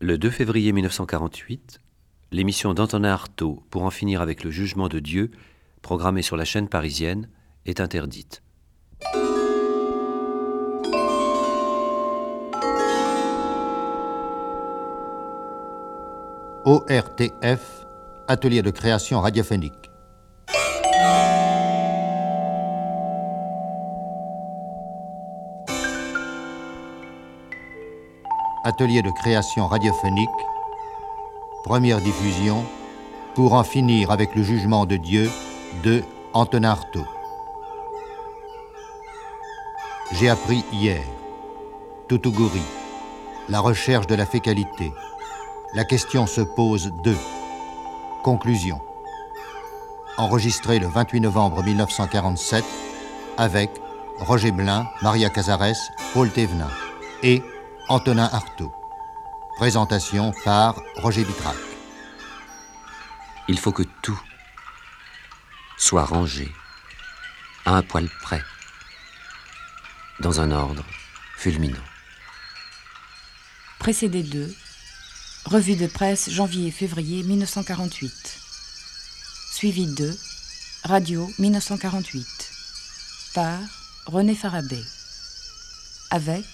Le 2 février 1948, l'émission d'Antonin Artaud pour en finir avec le jugement de Dieu, programmée sur la chaîne parisienne, est interdite. ORTF, atelier de création radiophonique. Atelier de création radiophonique, première diffusion, pour en finir avec le jugement de Dieu de Antonin Artaud. J'ai appris hier, Toutouguri, la recherche de la fécalité. La question se pose de. Conclusion. Enregistré le 28 novembre 1947 avec Roger Blin, Maria Cazares, Paul Thévenin et Antonin Artaud. Présentation par Roger Vitrac. Il faut que tout soit rangé à un poil près, dans un ordre fulminant. Précédé de Revue de presse janvier-février 1948. Suivi de Radio 1948. Par René Farabé. Avec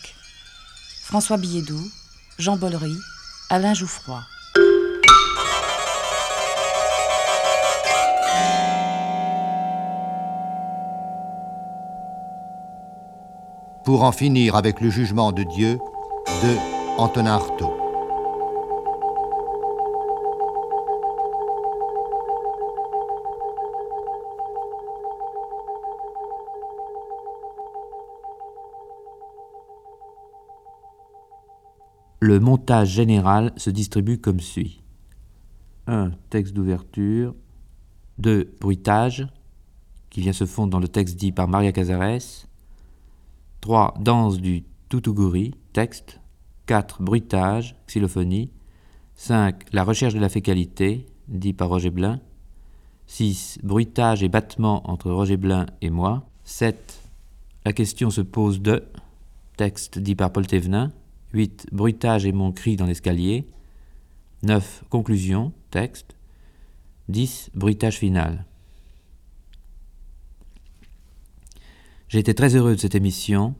François Billedou, Jean Bollery, Alain Jouffroy. Pour en finir avec le jugement de Dieu de Antonin Artaud. Montage général se distribue comme suit. 1. Texte d'ouverture. 2. Bruitage, qui vient se fondre dans le texte dit par Maria Cazares. 3. Danse du Tutuguri, texte. 4. Bruitage, xylophonie. 5. La recherche de la fécalité, dit par Roger Blin. 6. Bruitage et battement entre Roger Blin et moi. 7. La question se pose de, texte dit par Paul Thévenin. 8. Bruitage et mon cri dans l'escalier. 9. Conclusion, texte. 10. Bruitage final. J'ai été très heureux de cette émission,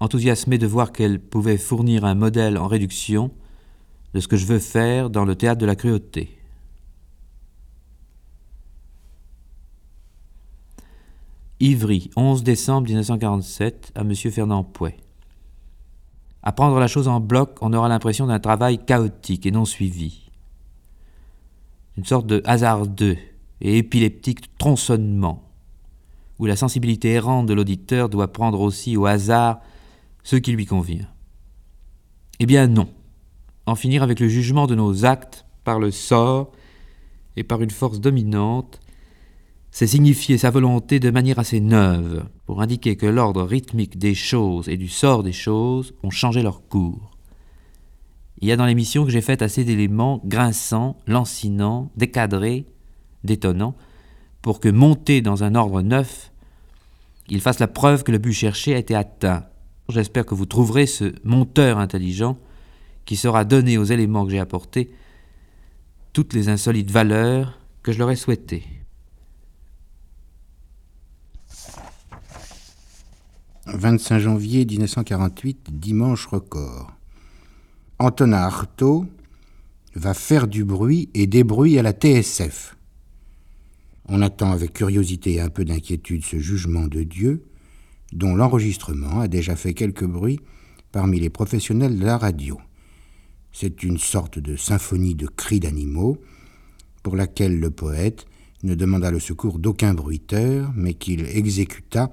enthousiasmé de voir qu'elle pouvait fournir un modèle en réduction de ce que je veux faire dans le théâtre de la cruauté. Ivry, 11 décembre 1947, à M. Fernand Pouet. À prendre la chose en bloc, on aura l'impression d'un travail chaotique et non suivi. Une sorte de hasardeux et épileptique tronçonnement, où la sensibilité errante de l'auditeur doit prendre aussi au hasard ce qui lui convient. Eh bien non. En finir avec le jugement de nos actes par le sort et par une force dominante c'est signifier sa volonté de manière assez neuve, pour indiquer que l'ordre rythmique des choses et du sort des choses ont changé leur cours. Il y a dans l'émission que j'ai faite assez d'éléments grinçants, lancinants, décadrés, détonnants, pour que monté dans un ordre neuf, il fasse la preuve que le but cherché a été atteint. J'espère que vous trouverez ce monteur intelligent qui sera donné aux éléments que j'ai apportés toutes les insolites valeurs que je leur ai souhaitées. 25 janvier 1948, dimanche record. Antonin Artaud va faire du bruit et des bruits à la TSF. On attend avec curiosité et un peu d'inquiétude ce jugement de Dieu, dont l'enregistrement a déjà fait quelques bruits parmi les professionnels de la radio. C'est une sorte de symphonie de cris d'animaux, pour laquelle le poète ne demanda le secours d'aucun bruiteur, mais qu'il exécuta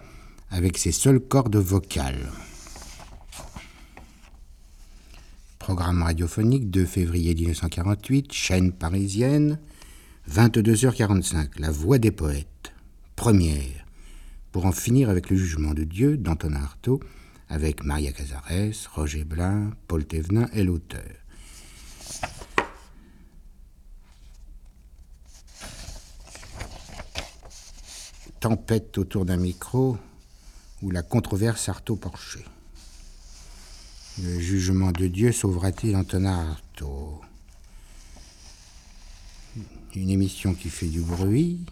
avec ses seules cordes vocales. Programme radiophonique 2 février 1948, chaîne parisienne, 22h45, La Voix des poètes, première, pour en finir avec le jugement de Dieu d'Antonin Artaud, avec Maria Cazares, Roger Blin, Paul Thévenin et l'auteur. Tempête autour d'un micro, ou la controverse Artaud-Porcher. Le jugement de Dieu sauvera-t-il Antonin Artaud? Une émission qui fait du bruit.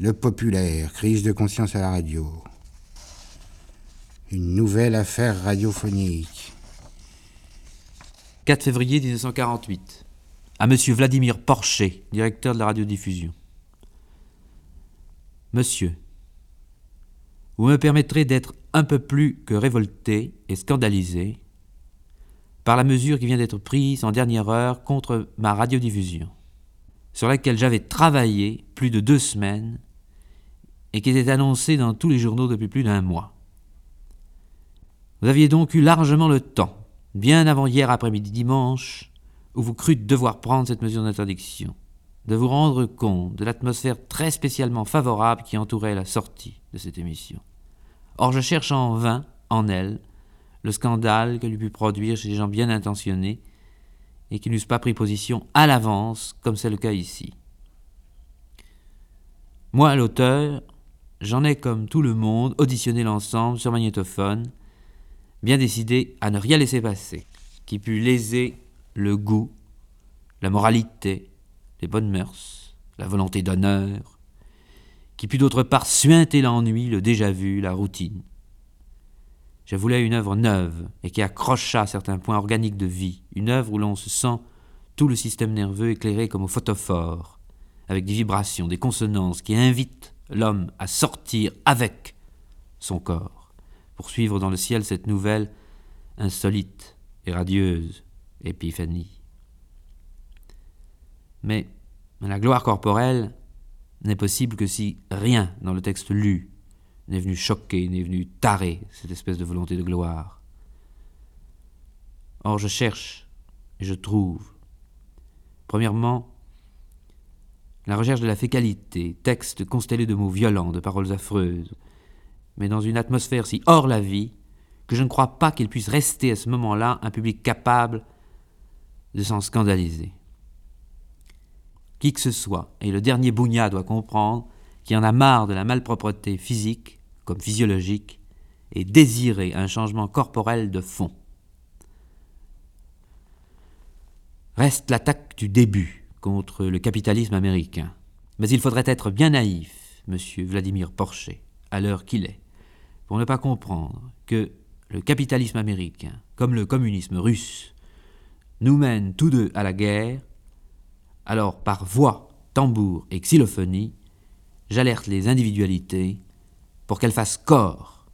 Le populaire, crise de conscience à la radio. Une nouvelle affaire radiophonique. 4 février 1948. À Monsieur Vladimir Porcher, directeur de la radiodiffusion. Monsieur, vous me permettrez d'être un peu plus que révolté et scandalisé par la mesure qui vient d'être prise en dernière heure contre ma radiodiffusion, sur laquelle j'avais travaillé plus de deux semaines et qui était annoncée dans tous les journaux depuis plus d'un mois. Vous aviez donc eu largement le temps, bien avant hier après-midi dimanche, où vous crûtes devoir prendre cette mesure d'interdiction, de vous rendre compte de l'atmosphère très spécialement favorable qui entourait la sortie de cette émission. Or, je cherche en vain, en elle, le scandale qu'elle eût pu produire chez des gens bien intentionnés et qui n'eussent pas pris position à l'avance, comme c'est le cas ici. Moi, l'auteur, j'en ai, comme tout le monde, auditionné l'ensemble sur magnétophone, bien décidé à ne rien laisser passer, qui pût léser le goût, la moralité, les bonnes mœurs, la volonté d'honneur, qui put d'autre part suinter l'ennui, le déjà vu, la routine. Je voulais une œuvre neuve et qui accrochât certains points organiques de vie, une œuvre où l'on se sent tout le système nerveux éclairé comme au photophore, avec des vibrations, des consonances qui invitent l'homme à sortir avec son corps, pour suivre dans le ciel cette nouvelle, insolite et radieuse épiphanie. Mais la gloire corporelle n'est possible que si rien dans le texte lu n'est venu choquer, n'est venu tarer cette espèce de volonté de gloire. Or je cherche et je trouve. Premièrement, la recherche de la fécalité, texte constellé de mots violents, de paroles affreuses, mais dans une atmosphère si hors la vie que je ne crois pas qu'il puisse rester à ce moment-là un public capable de s'en scandaliser. Qui que ce soit, et le dernier Bougna doit comprendre qu'il en a marre de la malpropreté physique comme physiologique et désirer un changement corporel de fond. Reste l'attaque du début contre le capitalisme américain. Mais il faudrait être bien naïf, monsieur Vladimir Porcher, à l'heure qu'il est, pour ne pas comprendre que le capitalisme américain, comme le communisme russe, nous mène tous deux à la guerre alors, par voix, tambour et xylophonie, j'alerte les individualités pour qu'elles fassent corps.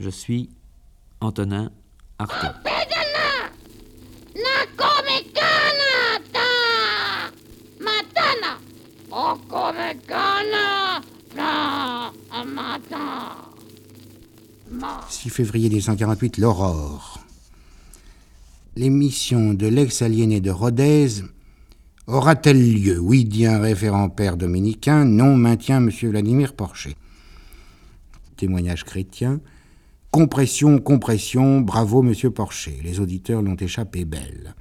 Je suis Antonin Artaud. « 6 février 1948, l'aurore. L'émission de l'ex-aliéné de Rodez Aura-t-elle lieu? Oui, dit un référent père dominicain. Non, maintient M. Vladimir Porcher. Témoignage chrétien. Compression, compression, bravo M. Porcher. Les auditeurs l'ont échappé belle.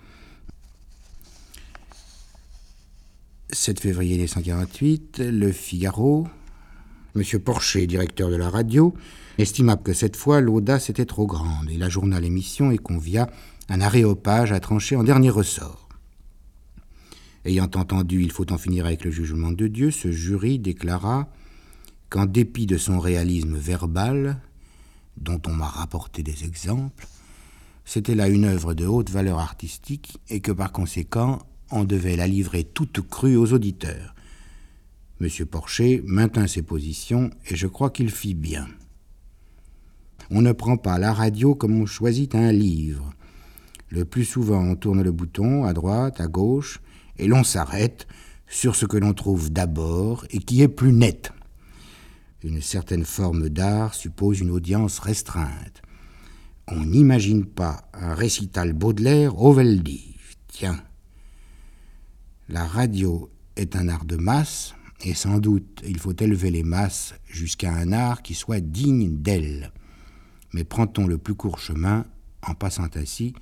7 février 1948, Le Figaro. M. Porcher, directeur de la radio, estimable que cette fois l'audace était trop grande. Il ajourna l'émission et convia un aréopage à trancher en dernier ressort. Ayant entendu Il faut en finir avec le jugement de Dieu, ce jury déclara qu'en dépit de son réalisme verbal, dont on m'a rapporté des exemples, c'était là une œuvre de haute valeur artistique et que par conséquent on devait la livrer toute crue aux auditeurs. M. Porcher maintint ses positions et je crois qu'il fit bien. On ne prend pas la radio comme on choisit un livre. Le plus souvent on tourne le bouton à droite, à gauche, et l'on s'arrête sur ce que l'on trouve d'abord et qui est plus net. Une certaine forme d'art suppose une audience restreinte. On n'imagine pas un récital Baudelaire au Veldiv. Tiens. La radio est un art de masse, et sans doute il faut élever les masses jusqu'à un art qui soit digne d'elle. Mais prend-on le plus court chemin en passant ainsi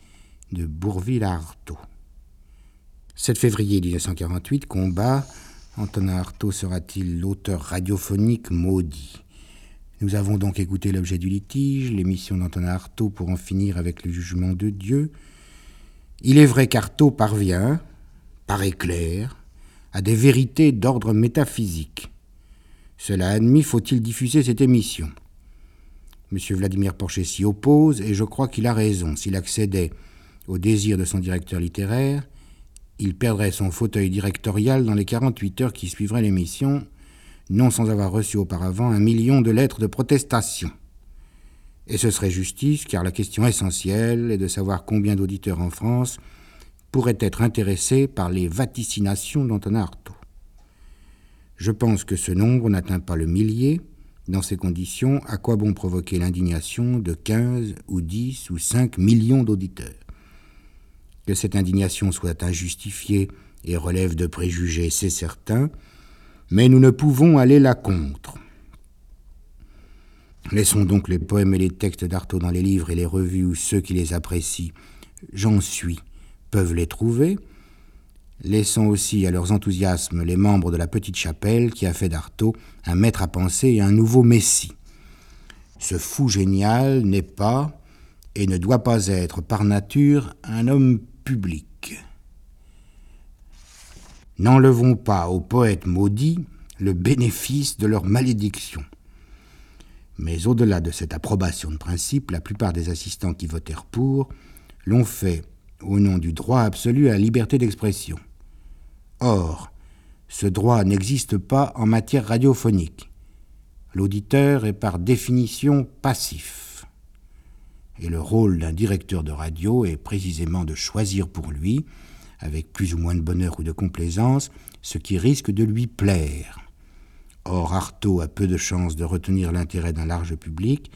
de Bourville à Artaud? 7 février 1948, combat. Antonin Artaud sera-t-il l'auteur radiophonique maudit? Nous avons donc écouté l'objet du litige, l'émission d'Antonin Artaud pour en finir avec le jugement de Dieu. Il est vrai qu'Artaud parvient, par éclair, à des vérités d'ordre métaphysique. Cela admis, faut-il diffuser cette émission? M. Vladimir Porcher s'y oppose, et je crois qu'il a raison. S'il accédait au désir de son directeur littéraire, il perdrait son fauteuil directorial dans les 48 heures qui suivraient l'émission, non sans avoir reçu auparavant un million de lettres de protestation. Et ce serait justice, car la question essentielle est de savoir combien d'auditeurs en France pourraient être intéressés par les vaticinations d'Antonin Artaud. Je pense que ce nombre n'atteint pas le millier. Dans ces conditions, à quoi bon provoquer l'indignation de 15 ou 10 ou 5 millions d'auditeurs? Que cette indignation soit injustifiée et relève de préjugés, c'est certain, mais nous ne pouvons aller là contre. Laissons donc les poèmes et les textes d'Artaud dans les livres et les revues où ceux qui les apprécient, j'en suis, peuvent les trouver. Laissons aussi à leurs enthousiasmes les membres de la petite chapelle qui a fait d'Artaud un maître à penser et un nouveau messie. Ce fou génial n'est pas et ne doit pas être par nature un homme N'enlevons pas aux poètes maudits le bénéfice de leur malédiction. Mais au-delà de cette approbation de principe, la plupart des assistants qui votèrent pour l'ont fait au nom du droit absolu à la liberté d'expression. Or, ce droit n'existe pas en matière radiophonique. L'auditeur est par définition passif. Et le rôle d'un directeur de radio est précisément de choisir pour lui, avec plus ou moins de bonheur ou de complaisance, ce qui risque de lui plaire. Or, Artaud a peu de chances de retenir l'intérêt d'un large public.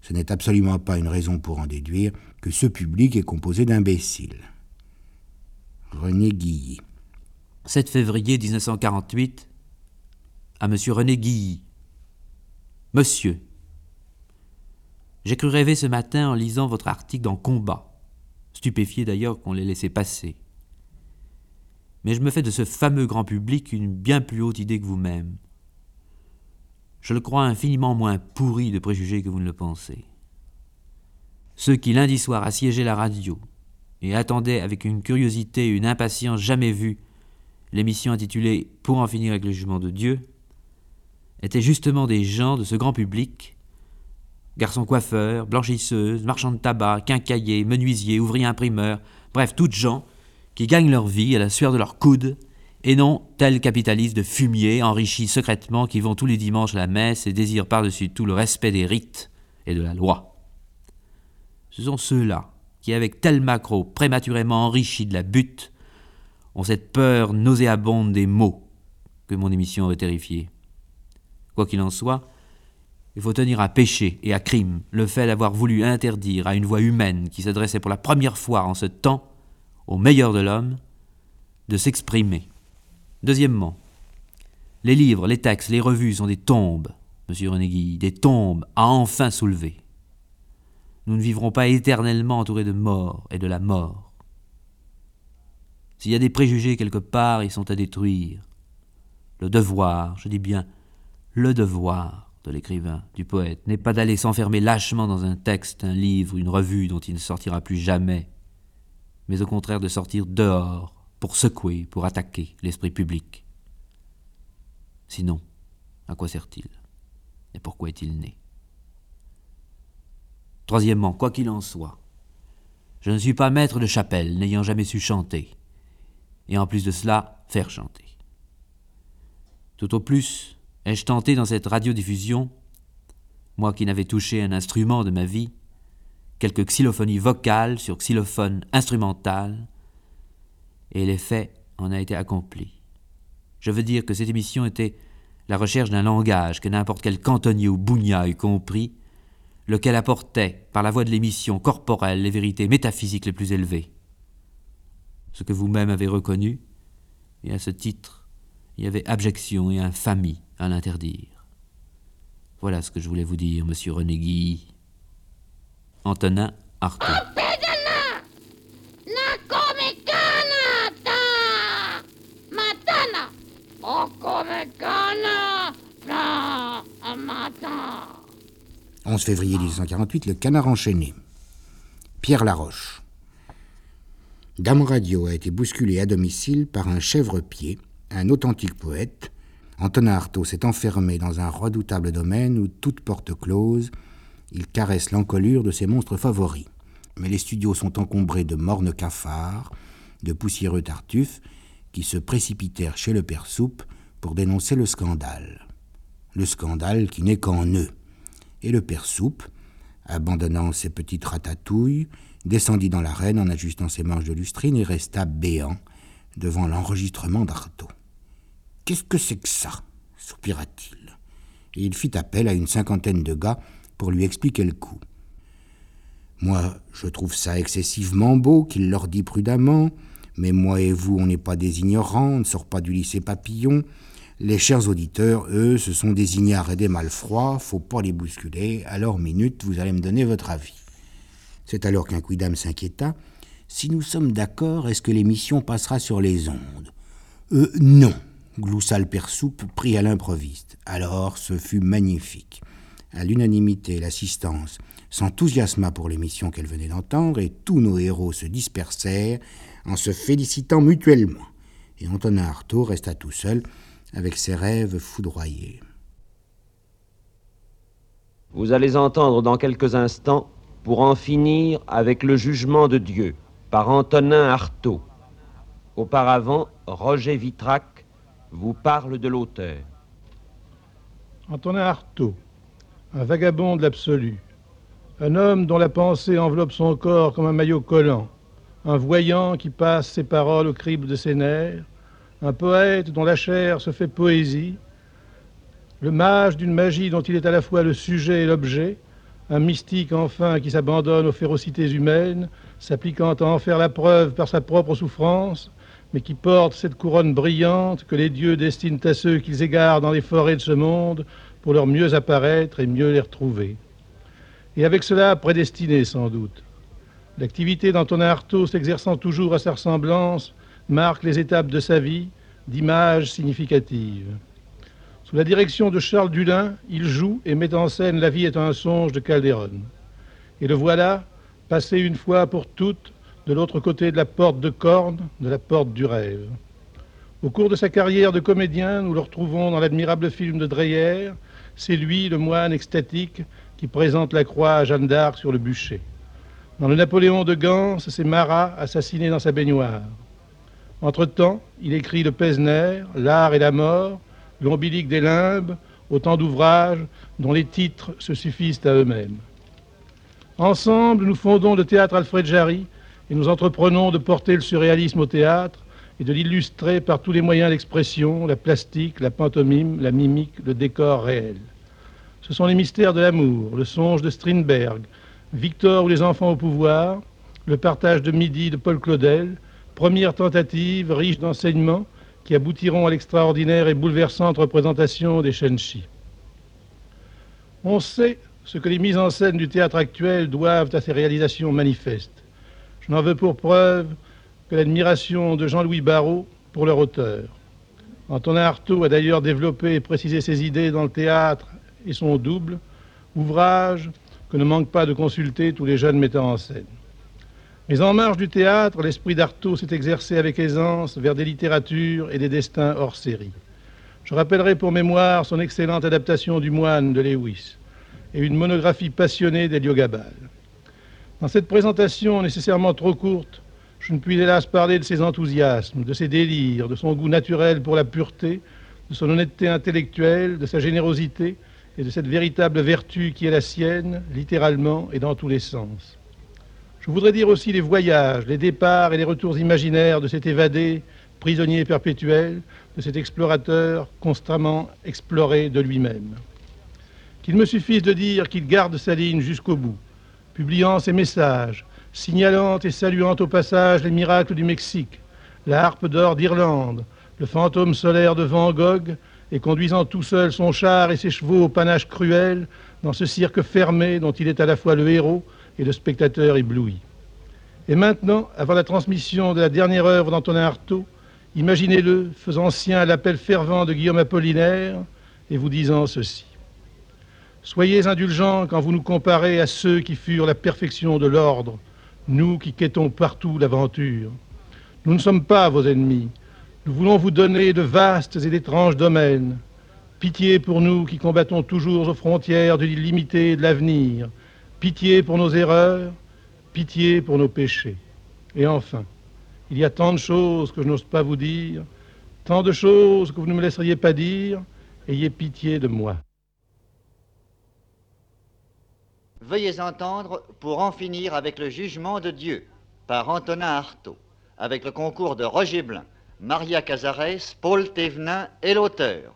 Ce n'est absolument pas une raison pour en déduire que ce public est composé d'imbéciles. René Guilly. 7 février 1948, à M. René Guilly. Monsieur, j'ai cru rêver ce matin en lisant votre article dans Combat, stupéfié d'ailleurs qu'on l'ait laissé passer. Mais je me fais de ce fameux grand public une bien plus haute idée que vous-même je le crois infiniment moins pourri de préjugés que vous ne le pensez. Ceux qui lundi soir assiégeaient la radio et attendaient avec une curiosité et une impatience jamais vues l'émission intitulée Pour en finir avec le jugement de Dieu, étaient justement des gens de ce grand public, garçons coiffeurs, blanchisseuses, marchands de tabac, quincailliers, menuisiers, ouvriers imprimeurs, bref, toutes gens qui gagnent leur vie à la sueur de leurs coudes et non tels capitalistes de fumier enrichis secrètement qui vont tous les dimanches à la messe et désirent par-dessus tout le respect des rites et de la loi. Ce sont ceux-là qui, avec tel macro prématurément enrichi de la butte, ont cette peur nauséabonde des mots que mon émission aurait terrifié. Quoi qu'il en soit, il faut tenir à péché et à crime le fait d'avoir voulu interdire à une voix humaine qui s'adressait pour la première fois en ce temps au meilleur de l'homme de s'exprimer. Deuxièmement, les livres, les textes, les revues sont des tombes, monsieur René des tombes à enfin soulever. Nous ne vivrons pas éternellement entourés de mort et de la mort. S'il y a des préjugés quelque part, ils sont à détruire. Le devoir, je dis bien le devoir de l'écrivain, du poète, n'est pas d'aller s'enfermer lâchement dans un texte, un livre, une revue dont il ne sortira plus jamais, mais au contraire de sortir dehors pour secouer, pour attaquer l'esprit public. Sinon, à quoi sert-il? Et pourquoi est-il né? Troisièmement, quoi qu'il en soit, je ne suis pas maître de chapelle, n'ayant jamais su chanter, et en plus de cela, faire chanter. Tout au plus, ai-je tenté dans cette radiodiffusion, moi qui n'avais touché un instrument de ma vie, quelques xylophonie vocale sur xylophone instrumental, et l'effet en a été accompli. Je veux dire que cette émission était la recherche d'un langage que n'importe quel cantonnier ou bougnat eût compris, lequel apportait, par la voie de l'émission corporelle, les vérités métaphysiques les plus élevées. Ce que vous-même avez reconnu, et à ce titre, il y avait abjection et infamie à l'interdire. Voilà ce que je voulais vous dire, monsieur René Guy. Antonin Artaud. come gana na mata. 11 février 1848, Le Canard enchaîné. Pierre Laroche. Dame Radio a été bousculé à domicile par un chèvre-pied, un authentique poète. Antonin Artaud s'est enfermé dans un redoutable domaine où toute porte close, il caresse l'encolure de ses monstres favoris. Mais les studios sont encombrés de mornes cafards, de poussiéreux tartuffes, qui se précipitèrent chez le père Soupe pour dénoncer le scandale. Le scandale qui n'est qu'en eux. Et le père Soupe, abandonnant ses petites ratatouilles, descendit dans l'arène en ajustant ses manches de lustrine et resta béant devant l'enregistrement d'Artaud. Qu'est-ce que c'est que ça soupira-t-il. Et il fit appel à une cinquantaine de gars pour lui expliquer le coup. Moi, je trouve ça excessivement beau qu'il leur dit prudemment, mais moi et vous, on n'est pas des ignorants, on ne sort pas du lycée Papillon. Les chers auditeurs, eux, ce sont des ignares et des malfroids, faut pas les bousculer, alors minute, vous allez me donner votre avis. C'est alors qu'un quidam s'inquiéta. Si nous sommes d'accord, est-ce que l'émission passera sur les ondes? Euh, non, gloussa le père Soupe, pris à l'improviste. Alors, ce fut magnifique. À l'unanimité, l'assistance s'enthousiasma pour l'émission qu'elle venait d'entendre et tous nos héros se dispersèrent en se félicitant mutuellement. Et Antonin Artaud resta tout seul avec ses rêves foudroyés. Vous allez entendre dans quelques instants pour en finir avec le jugement de Dieu par Antonin Artaud. Auparavant, Roger Vitrac vous parle de l'auteur. Antonin Artaud, un vagabond de l'absolu, un homme dont la pensée enveloppe son corps comme un maillot collant, un voyant qui passe ses paroles au crible de ses nerfs, un poète dont la chair se fait poésie, le mage d'une magie dont il est à la fois le sujet et l'objet, un mystique enfin qui s'abandonne aux férocités humaines, s'appliquant à en faire la preuve par sa propre souffrance, mais qui porte cette couronne brillante que les dieux destinent à ceux qu'ils égarent dans les forêts de ce monde pour leur mieux apparaître et mieux les retrouver. Et avec cela prédestiné sans doute. L'activité d'Antonin Artaud s'exerçant toujours à sa ressemblance marque les étapes de sa vie d'images significatives. Sous la direction de Charles Dulin, il joue et met en scène La vie est un songe de Calderon. Et le voilà, passé une fois pour toutes de l'autre côté de la porte de corne, de la porte du rêve. Au cours de sa carrière de comédien, nous le retrouvons dans l'admirable film de Dreyer. C'est lui, le moine extatique, qui présente la croix à Jeanne d'Arc sur le bûcher. Dans le Napoléon de Gans, c'est Marat assassiné dans sa baignoire. Entre-temps, il écrit Le Pesner, L'art et la mort, L'ombilique des limbes, autant d'ouvrages dont les titres se suffisent à eux-mêmes. Ensemble, nous fondons le théâtre Alfred Jarry et nous entreprenons de porter le surréalisme au théâtre et de l'illustrer par tous les moyens d'expression, la plastique, la pantomime, la mimique, le décor réel. Ce sont les mystères de l'amour, le songe de Strindberg, Victor ou les enfants au pouvoir, le partage de midi de Paul Claudel, première tentative riche d'enseignements qui aboutiront à l'extraordinaire et bouleversante représentation des Shenchi. On sait ce que les mises en scène du théâtre actuel doivent à ces réalisations manifestes. Je n'en veux pour preuve que l'admiration de Jean-Louis Barrault pour leur auteur. Antonin Artaud a d'ailleurs développé et précisé ses idées dans le théâtre et son double, ouvrage que ne manquent pas de consulter tous les jeunes metteurs en scène. Mais en marge du théâtre, l'esprit d'Artaud s'est exercé avec aisance vers des littératures et des destins hors série. Je rappellerai pour mémoire son excellente adaptation du Moine de Lewis et une monographie passionnée d'Héliogabal. Dans cette présentation nécessairement trop courte, je ne puis hélas parler de ses enthousiasmes, de ses délires, de son goût naturel pour la pureté, de son honnêteté intellectuelle, de sa générosité et de cette véritable vertu qui est la sienne, littéralement et dans tous les sens. Je voudrais dire aussi les voyages, les départs et les retours imaginaires de cet évadé, prisonnier perpétuel, de cet explorateur constamment exploré de lui-même. Qu'il me suffise de dire qu'il garde sa ligne jusqu'au bout, publiant ses messages, signalant et saluant au passage les miracles du Mexique, la harpe d'or d'Irlande, le fantôme solaire de Van Gogh, et conduisant tout seul son char et ses chevaux au panache cruel dans ce cirque fermé dont il est à la fois le héros et le spectateur ébloui. Et maintenant, avant la transmission de la dernière œuvre d'Antonin Artaud, imaginez-le faisant sien l'appel fervent de Guillaume Apollinaire et vous disant ceci. Soyez indulgents quand vous nous comparez à ceux qui furent la perfection de l'ordre, nous qui quêtons partout l'aventure. Nous ne sommes pas vos ennemis. Nous voulons vous donner de vastes et d'étranges domaines. Pitié pour nous qui combattons toujours aux frontières de l'illimité de l'avenir. Pitié pour nos erreurs, pitié pour nos péchés. Et enfin, il y a tant de choses que je n'ose pas vous dire, tant de choses que vous ne me laisseriez pas dire. Ayez pitié de moi. Veuillez entendre pour en finir avec le jugement de Dieu par Antonin Artaud, avec le concours de Roger Blin, Maria Cazares, Paul Thévenin et l'auteur.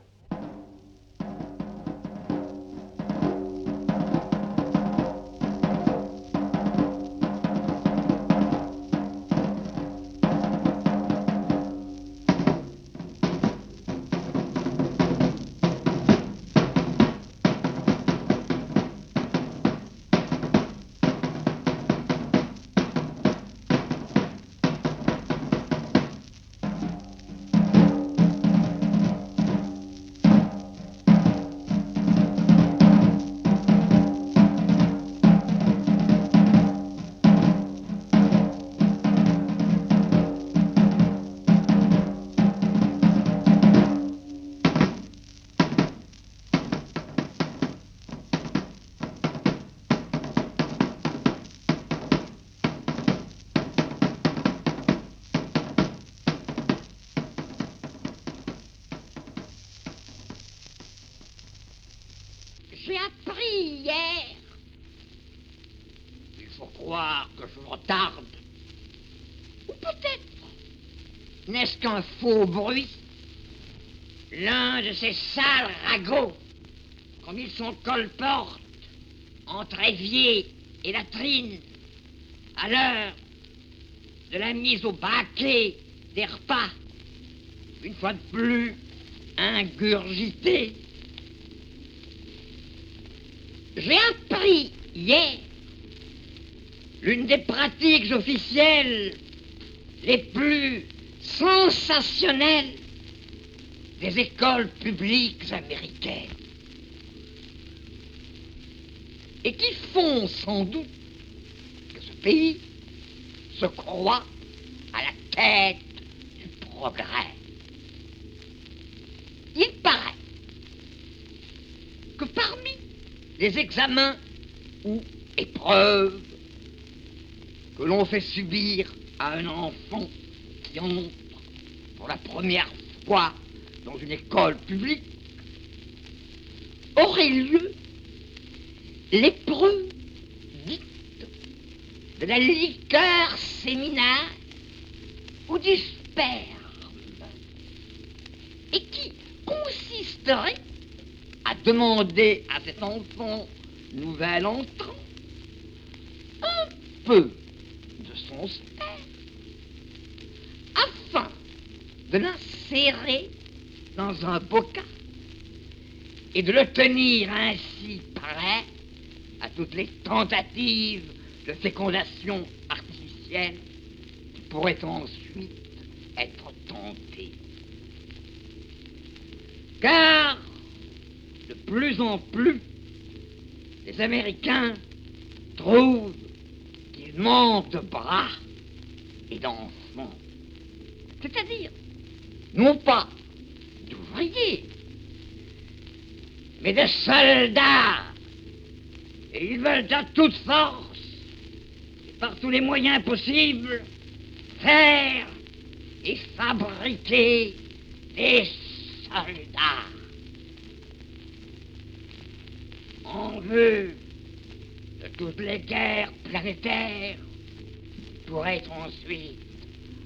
Qu'un faux bruit L'un de ces sales ragots, comme ils sont colportent, entre évier et latrine, à l'heure de la mise au baquet des repas, une fois de plus ingurgités. J'ai appris hier l'une des pratiques officielles les plus sensationnelles des écoles publiques américaines. Et qui font sans doute que ce pays se croit à la tête du progrès. Il paraît que parmi les examens ou épreuves que l'on fait subir à un enfant qui entre pour la première fois dans une école publique aurait lieu l'épreuve dite de la liqueur séminaire ou du sperme et qui consisterait à demander à cet enfant nouvel entrant un peu de son sperme de l'insérer dans un bocal et de le tenir ainsi prêt à toutes les tentatives de fécondation artificielle qui pourraient ensuite être tentées. Car de plus en plus, les Américains trouvent qu'ils manquent de bras et d'enfants. C'est-à-dire, non pas d'ouvriers, mais de soldats. Et ils veulent à toute force, et par tous les moyens possibles, faire et fabriquer des soldats. En vue de toutes les guerres planétaires pourraient ensuite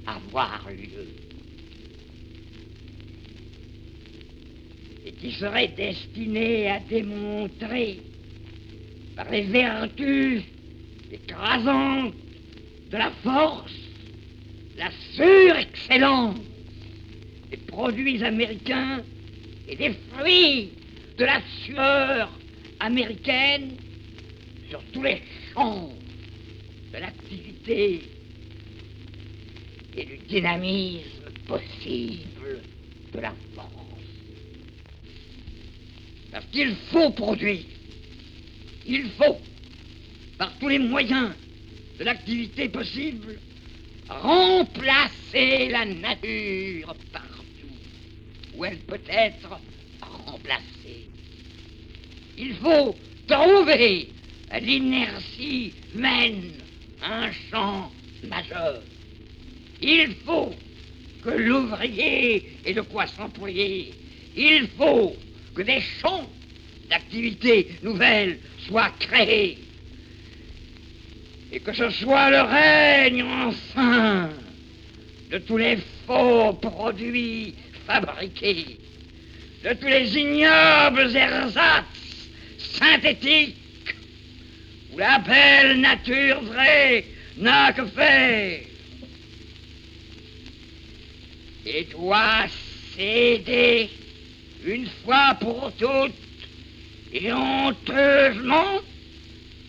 avoir lieu. Et qui seraient destinés à démontrer par les vertus écrasantes de la force la surexcellence des produits américains et des fruits de la sueur américaine sur tous les champs de l'activité et du dynamisme possible de la force. Parce qu'il faut produire Il faut, par tous les moyens de l'activité possible, remplacer la nature partout où elle peut être remplacée. Il faut trouver l'inertie humaine un champ majeur. Il faut que l'ouvrier ait de quoi s'employer. Il faut que des champs d'activité nouvelles soient créés. Et que ce soit le règne enfin de tous les faux produits fabriqués, de tous les ignobles ersatz synthétiques où la belle nature vraie n'a que faire et doit céder une fois pour toutes et honteusement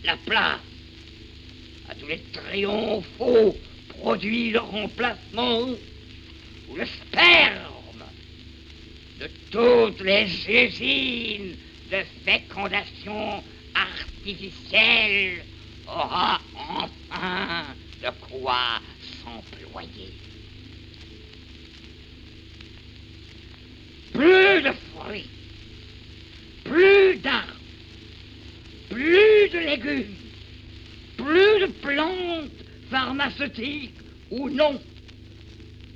la place à tous les triomphaux produits de remplacement ou le sperme de toutes les usines de fécondation artificielle aura enfin de quoi s'employer. Plus de fruits, plus d'arbres, plus de légumes, plus de plantes pharmaceutiques ou non,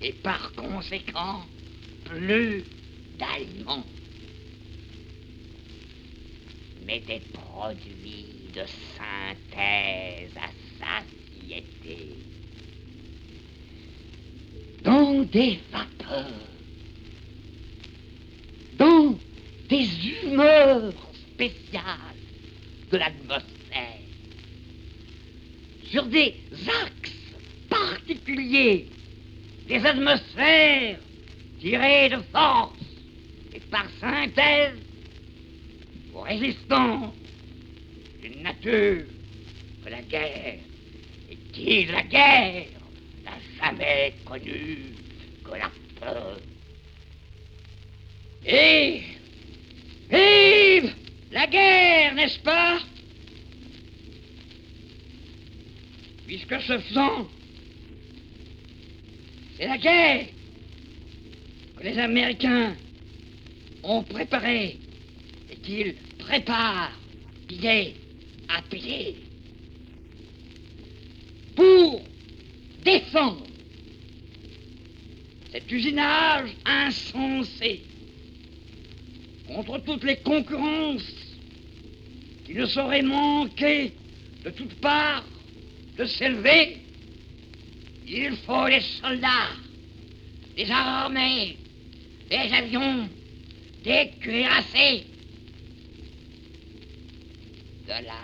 et par conséquent, plus d'aliments. Mais des produits de synthèse à satiété. Dans des vapeurs, dans des humeurs spéciales de l'atmosphère, sur des axes particuliers des atmosphères tirées de force et par synthèse aux résistances d'une nature que la guerre et qui la guerre n'a jamais connue que la peur. Et vive la guerre, n'est-ce pas? Puisque ce faisant, c'est la guerre que les Américains ont préparée et qu'ils préparent pied à pied pour défendre cet usinage insensé contre toutes les concurrences qui ne sauraient manquer de toutes parts de s'élever il faut des soldats, des armées, des avions, des cuirassés. De là,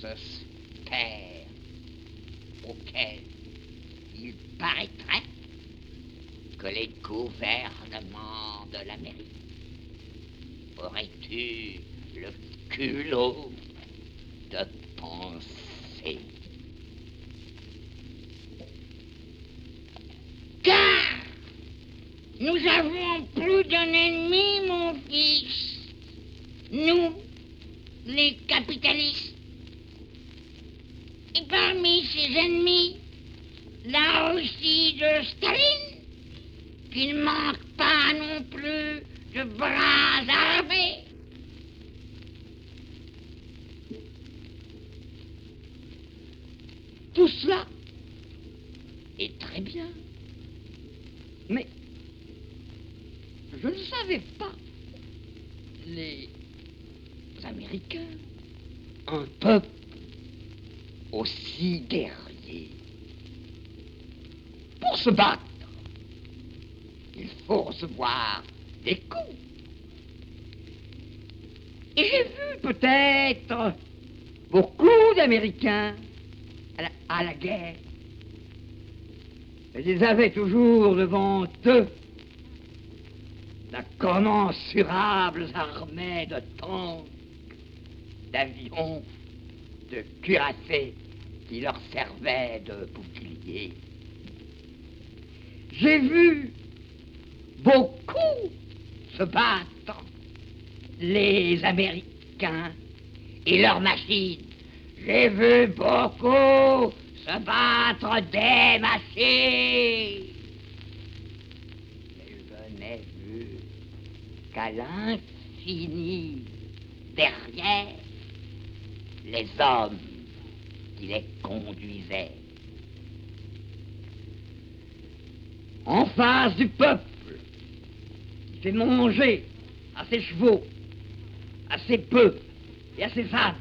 ce sphère auquel il paraîtrait que les gouvernements de l'Amérique auraient eu le culot de penser? Car nous avons plus d'un ennemi, mon fils. Nous, les capitalistes. Et parmi ces ennemis, la Russie de Staline, qui ne manque pas non plus de bras armés. Tout cela est très bien. Mais je ne savais pas. Les Américains, un peuple aussi guerrier. Pour se battre, des coups. Et j'ai vu peut-être beaucoup d'Américains à la, à la guerre ils avaient toujours devant eux d'incommensurables armées de tanks, d'avions, de cuirassés qui leur servaient de boucliers. J'ai vu beaucoup se battre les Américains et leurs machines. J'ai vu beaucoup se battre des machines. Mais je n'ai vu qu'à l'infini, derrière, les hommes qui les conduisaient. En face du peuple, fait manger. À ses chevaux, à ses bœufs et à ses ânes.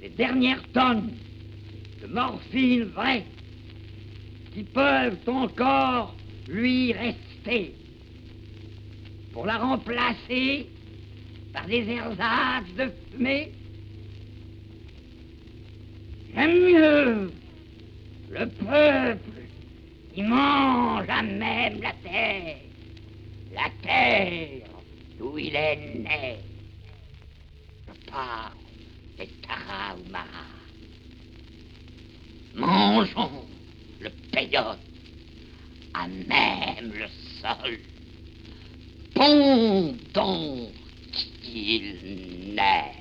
Les dernières tonnes de morphine vraie qui peuvent encore lui rester pour la remplacer par des ersatz de fumée. J'aime mieux le peuple qui mange à même la terre, la terre d'où il est né. Je parle des Tarahumara. Mangeons le peyote à même le sol. Pendant qu'il naît.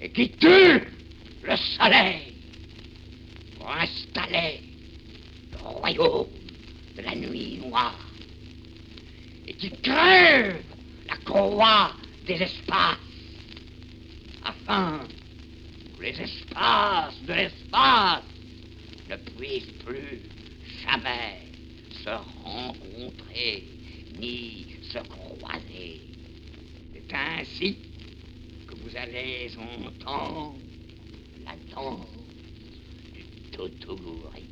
Et qui tue le soleil pour installer le royaume de la nuit noire. Et qui crève la courroie des espaces afin que les espaces de l'espace ne puissent plus jamais se rencontrer ni se croiser. C'est ainsi que vous allez entendre la danse du Totoguri.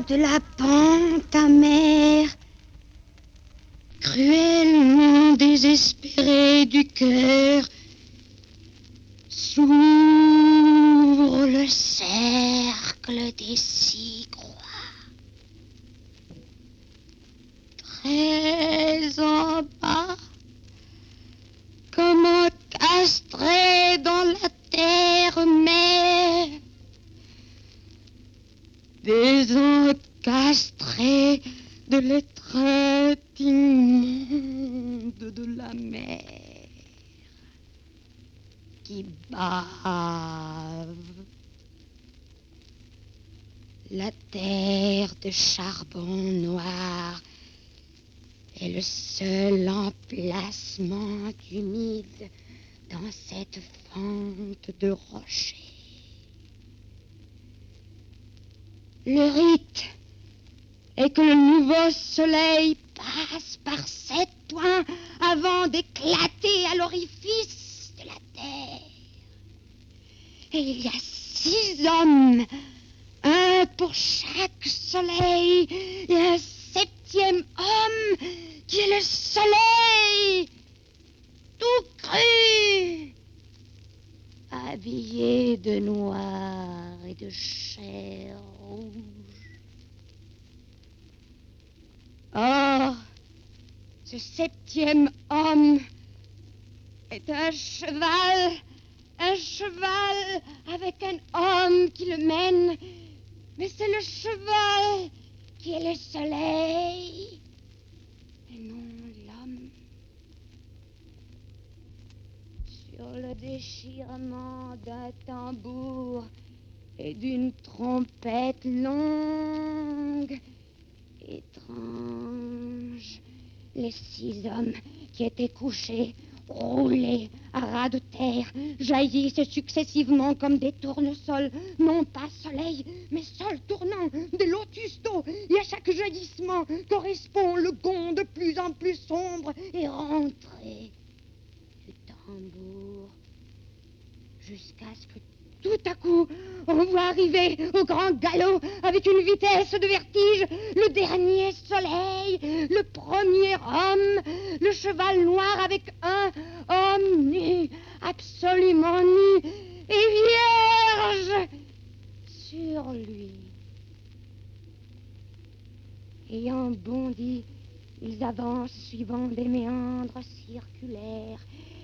De la pente amère, cruellement désespéré du cœur, s'ouvre le cercle des six croix. Charbon noir est le seul emplacement humide dans cette fente de rochers. Le rite est que le nouveau soleil passe par sept points avant d'éclater à l'orifice de la terre. Et il y a six hommes, pour chaque soleil, et un septième homme qui est le soleil, tout cru, habillé de noir et de chair rouge. Or, ce septième homme est un cheval, un cheval avec un homme qui le mène, mais c'est le cheval qui est le soleil et non l'homme. Sur le déchirement d'un tambour et d'une trompette longue, étrange, les six hommes qui étaient couchés, roulés à ras de terre, jaillissent successivement comme des tournesols, non pas soleil, mais sol tournant, des lotus d'eau, et à chaque jaillissement correspond le gond de plus en plus sombre et rentré. Du tambour, jusqu'à ce que Tout à coup, on voit arriver au grand galop, avec une vitesse de vertige, le dernier soleil, le premier homme, le cheval noir avec un homme nu, absolument nu et vierge sur lui. Ayant bondi, ils avancent suivant des méandres circulaires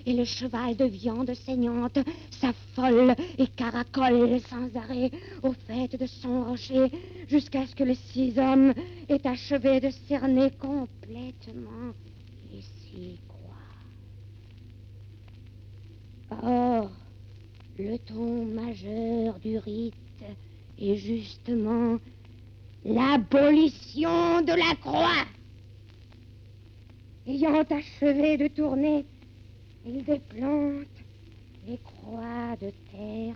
et le cheval de viande saignante s'affole et caracole sans arrêt au fait de son rocher jusqu'à ce que les six hommes aient achevé de cerner complètement les six croix. Or, le ton majeur du rite est justement l'abolition de la croix. Ayant achevé de tourner il déplante les croix de terre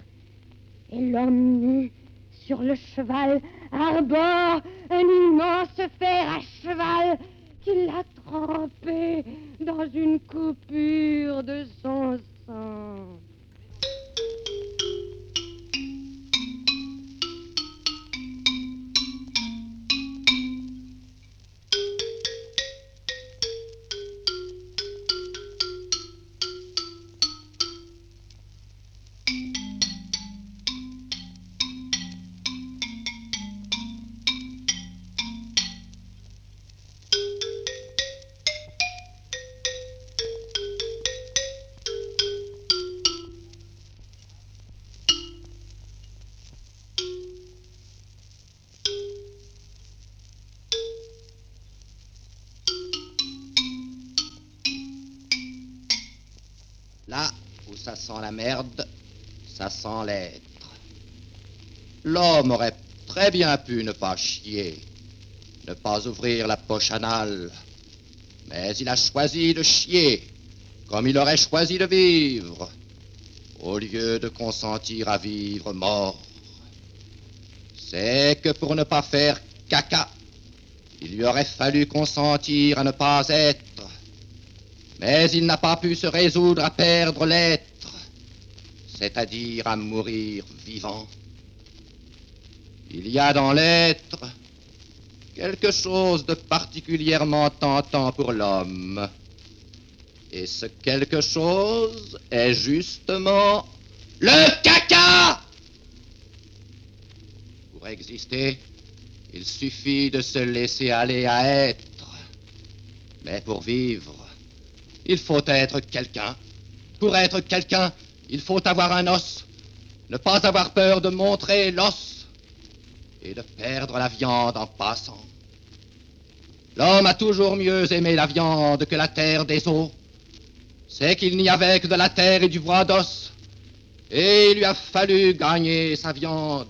et l'homme nu sur le cheval arbore un immense fer à cheval qu'il a trempé dans une coupure de son sang. Ça sent la merde, ça sent l'être. L'homme aurait très bien pu ne pas chier, ne pas ouvrir la poche anale, mais il a choisi de chier, comme il aurait choisi de vivre, au lieu de consentir à vivre mort. C'est que pour ne pas faire caca, il lui aurait fallu consentir à ne pas être. Mais il n'a pas pu se résoudre à perdre l'être, c'est-à-dire à mourir vivant. Il y a dans l'être quelque chose de particulièrement tentant pour l'homme. Et ce quelque chose est justement le caca. Pour exister, il suffit de se laisser aller à être. Mais pour vivre, il faut être quelqu'un. Pour être quelqu'un, il faut avoir un os. Ne pas avoir peur de montrer l'os et de perdre la viande en passant. L'homme a toujours mieux aimé la viande que la terre des eaux. C'est qu'il n'y avait que de la terre et du bois d'os. Et il lui a fallu gagner sa viande.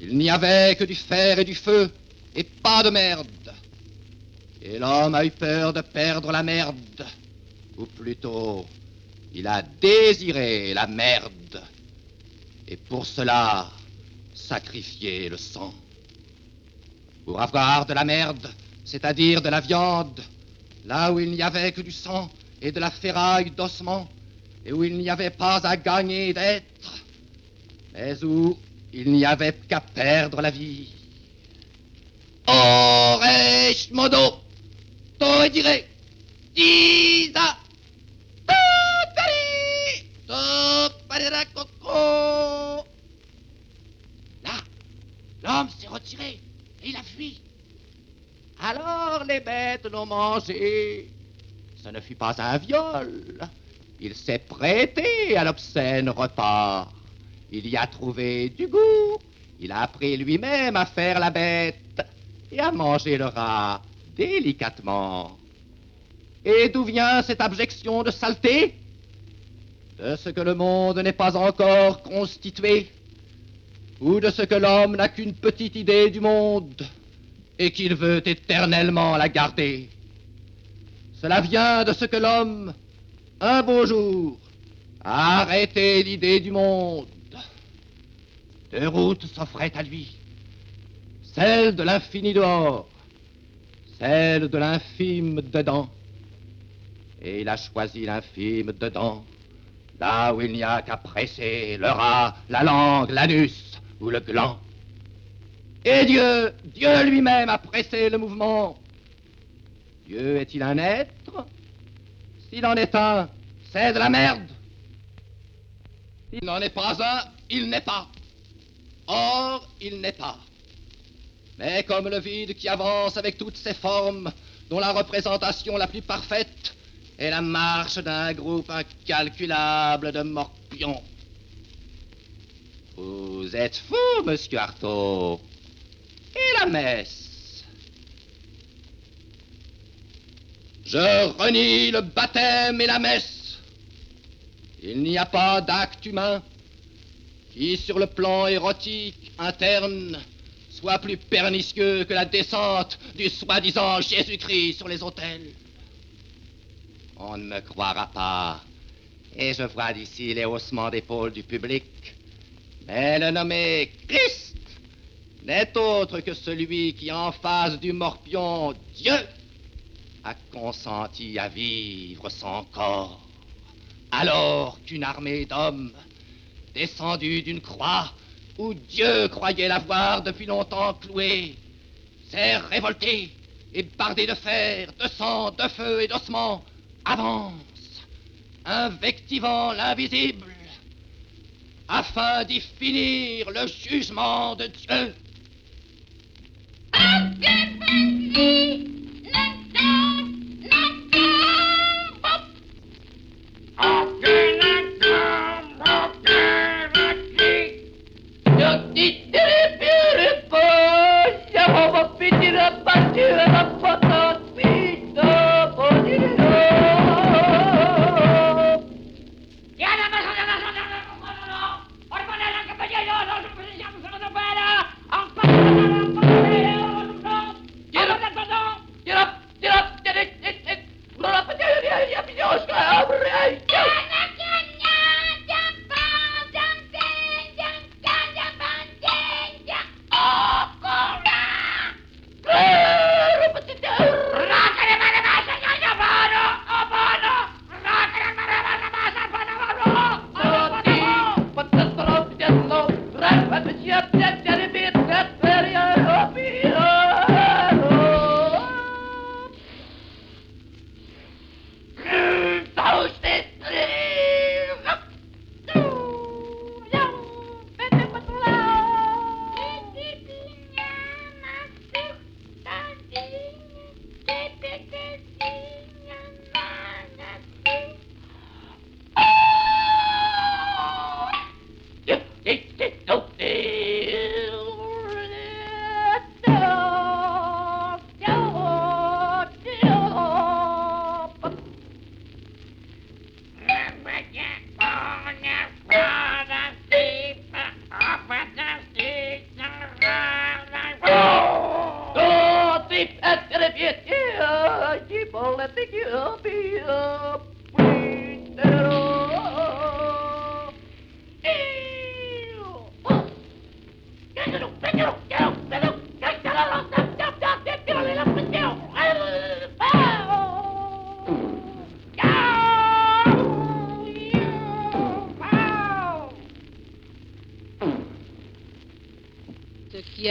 Il n'y avait que du fer et du feu et pas de merde. Et l'homme a eu peur de perdre la merde. Ou plutôt, il a désiré la merde. Et pour cela, sacrifié le sang. Pour avoir de la merde, c'est-à-dire de la viande, là où il n'y avait que du sang et de la ferraille d'ossement, et où il n'y avait pas à gagner d'être, mais où il n'y avait qu'à perdre la vie. Oresh modo, disa, coco. Là, l'homme s'est retiré et il a fui. Alors les bêtes l'ont mangé. Ce ne fut pas un viol. Il s'est prêté à l'obscène repas. Il y a trouvé du goût. Il a appris lui-même à faire la bête et à manger le rat délicatement. Et d'où vient cette abjection de saleté? De ce que le monde n'est pas encore constitué, ou de ce que l'homme n'a qu'une petite idée du monde et qu'il veut éternellement la garder. Cela vient de ce que l'homme, un beau jour, a arrêté l'idée du monde. Deux routes s'offraient à lui. Celle de l'infini dehors, celle de l'infime dedans. Et il a choisi l'infime dedans, là où il n'y a qu'à presser le rat, la langue, l'anus ou le gland. Et Dieu, Dieu lui-même a pressé le mouvement. Dieu est-il un être? S'il en est un, c'est de la merde. S'il n'en est pas un, il n'est pas. Or, il n'est pas. Mais comme le vide qui avance avec toutes ses formes, dont la représentation la plus parfaite est la marche d'un groupe incalculable de morpions. Vous êtes fou, monsieur Artaud. Et la messe Je renie le baptême et la messe. Il n'y a pas d'acte humain qui, sur le plan érotique interne, soit plus pernicieux que la descente du soi-disant Jésus-Christ sur les autels. On ne me croira pas, et je vois d'ici les haussements d'épaule du public. Mais le nommé Christ n'est autre que celui qui, en face du morpion Dieu, a consenti à vivre son corps. Alors qu'une armée d'hommes, descendus d'une croix où Dieu croyait l'avoir depuis longtemps cloué, s'est révolté et bardé de fer, de sang, de feu et d'ossements, avance, invectivant l'invisible, afin d'y finir le jugement de Dieu.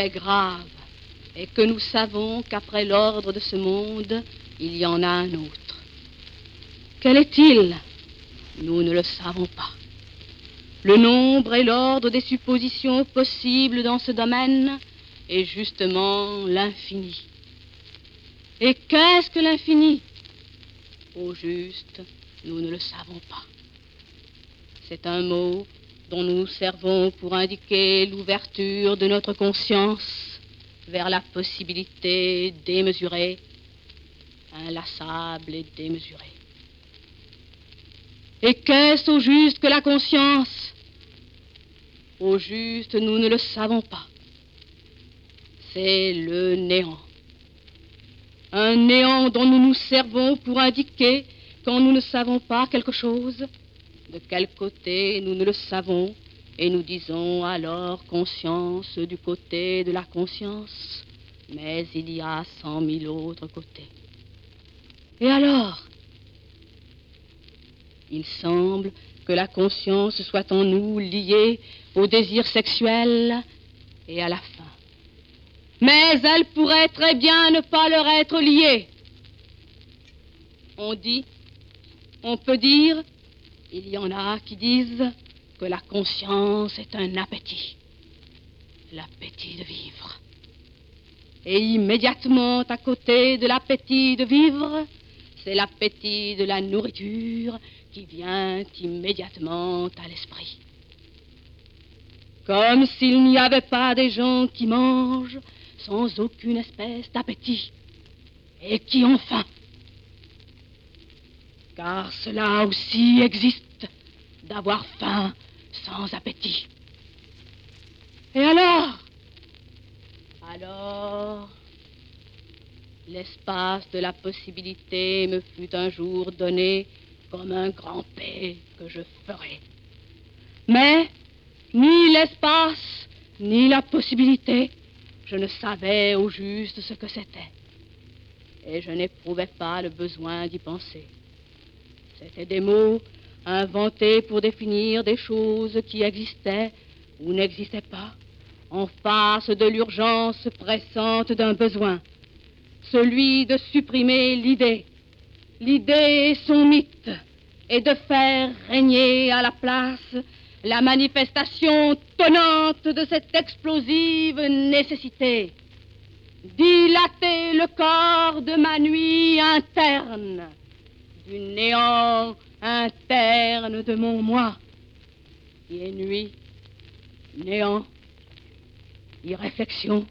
Grave et que nous savons qu'après l'ordre de ce monde, il y en a un autre. Quel est-il? Nous ne le savons pas. Le nombre et l'ordre des suppositions possibles dans ce domaine est justement l'infini. Et qu'est-ce que l'infini? Au juste, nous ne le savons pas. C'est un mot dont nous servons pour indiquer l'ouverture de notre conscience vers la possibilité démesurée, inlassable et démesurée. Et qu'est-ce au juste que la conscience? Au juste, nous ne le savons pas. C'est le néant. Un néant dont nous nous servons pour indiquer, quand nous ne savons pas quelque chose, de quel côté nous ne le savons, et nous disons alors conscience du côté de la conscience, mais il y a cent mille autres côtés. Et alors? Il semble que la conscience soit en nous liée au désir sexuel et à la faim. Mais elle pourrait très bien ne pas leur être liée. On dit, on peut dire, il y en a qui disent que la conscience est un appétit, l'appétit de vivre. Et immédiatement à côté de l'appétit de vivre, c'est l'appétit de la nourriture qui vient immédiatement à l'esprit. Comme s'il n'y avait pas des gens qui mangent sans aucune espèce d'appétit et qui ont faim. Car cela aussi existe, d'avoir faim sans appétit. Et alors? Alors, l'espace de la possibilité me fut un jour donné comme un grand paix que je ferai. Mais ni l'espace, ni la possibilité, je ne savais au juste ce que c'était. Et je n'éprouvais pas le besoin d'y penser. C'étaient des mots inventés pour définir des choses qui existaient ou n'existaient pas, en face de l'urgence pressante d'un besoin, celui de supprimer l'idée, l'idée et son mythe, et de faire régner à la place la manifestation tonnante de cette explosive nécessité. Dilater le corps de ma nuit interne, du néant interne de mon moi, qui est nuit, néant, irréflexion,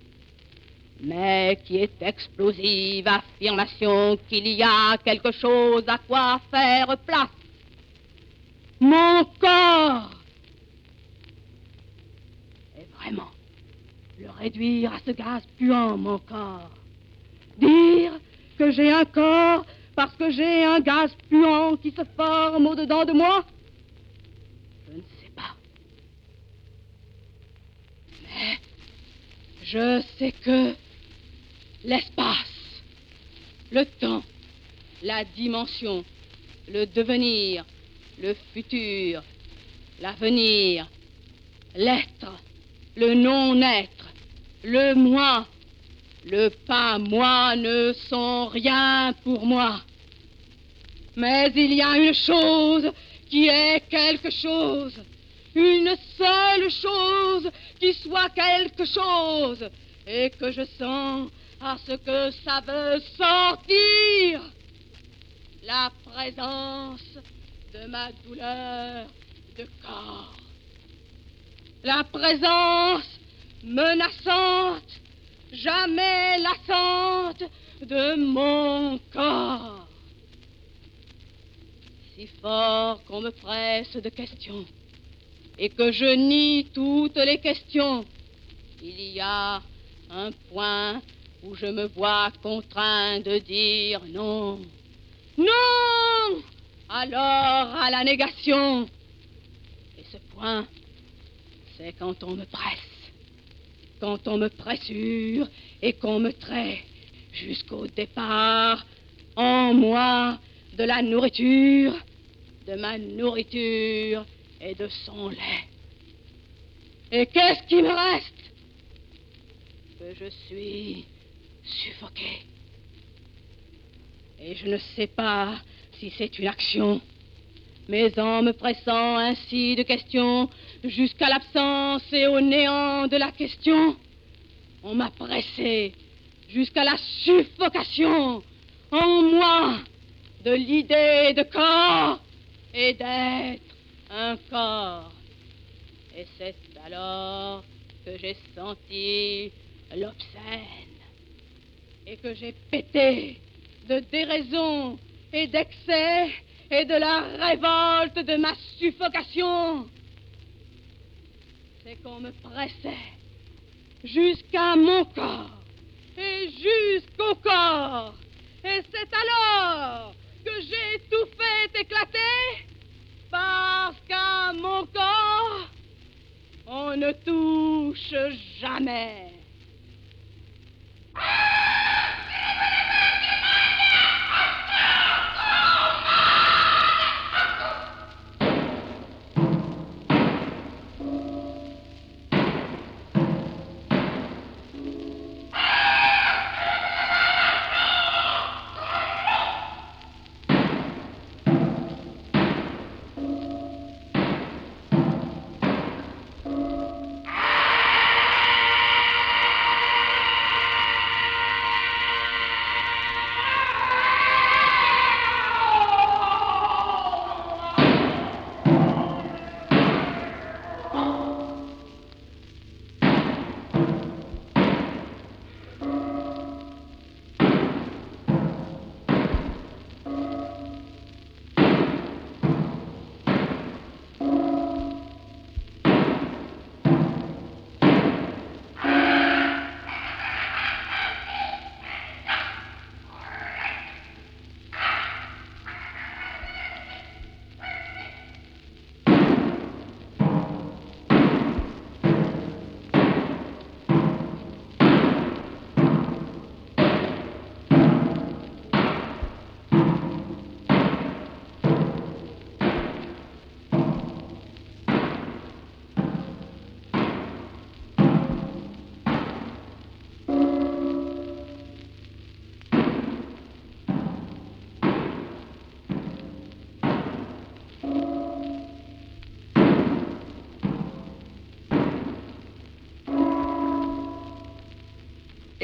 mais qui est explosive affirmation qu'il y a quelque chose à quoi faire place. Mon corps est vraiment le réduire à ce gaz puant, mon corps. Dire que j'ai un corps parce que j'ai un gaz puant qui se forme au-dedans de moi Je ne sais pas. Mais je sais que l'espace, le temps, la dimension, le devenir, le futur, l'avenir, l'être, le non-être, le moi, le pas moi ne sont rien pour moi. Mais il y a une chose qui est quelque chose, une seule chose qui soit quelque chose, et que je sens à ce que ça veut sortir. La présence de ma douleur de corps. La présence menaçante, jamais lassante de mon corps. Si fort qu'on me presse de questions et que je nie toutes les questions, il y a un point où je me vois contraint de dire non. Non Alors à la négation. Et ce point, c'est quand on me presse, quand on me pressure et qu'on me traite jusqu'au départ en moi de la nourriture, de ma nourriture et de son lait. Et qu'est-ce qui me reste? Que je suis suffoqué. Et je ne sais pas si c'est une action, mais en me pressant ainsi de questions jusqu'à l'absence et au néant de la question, on m'a pressé jusqu'à la suffocation en moi de l'idée de corps et d'être un corps. Et c'est alors que j'ai senti l'obscène et que j'ai pété de déraison et d'excès et de la révolte de ma suffocation. C'est qu'on me pressait jusqu'à mon corps et jusqu'au corps. Et c'est alors que j'ai tout fait éclater parce qu'à mon corps, on ne touche jamais.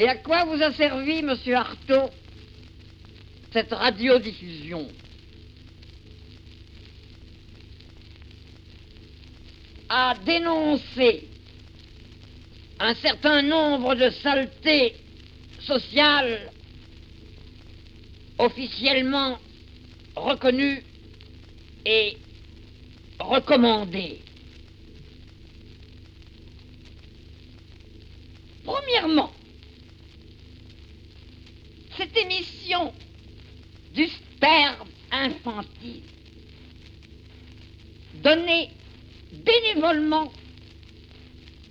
Et à quoi vous a servi, monsieur Artaud, cette radiodiffusion À dénoncer un certain nombre de saletés sociales officiellement reconnues et recommandées. Infantile, donnée bénévolement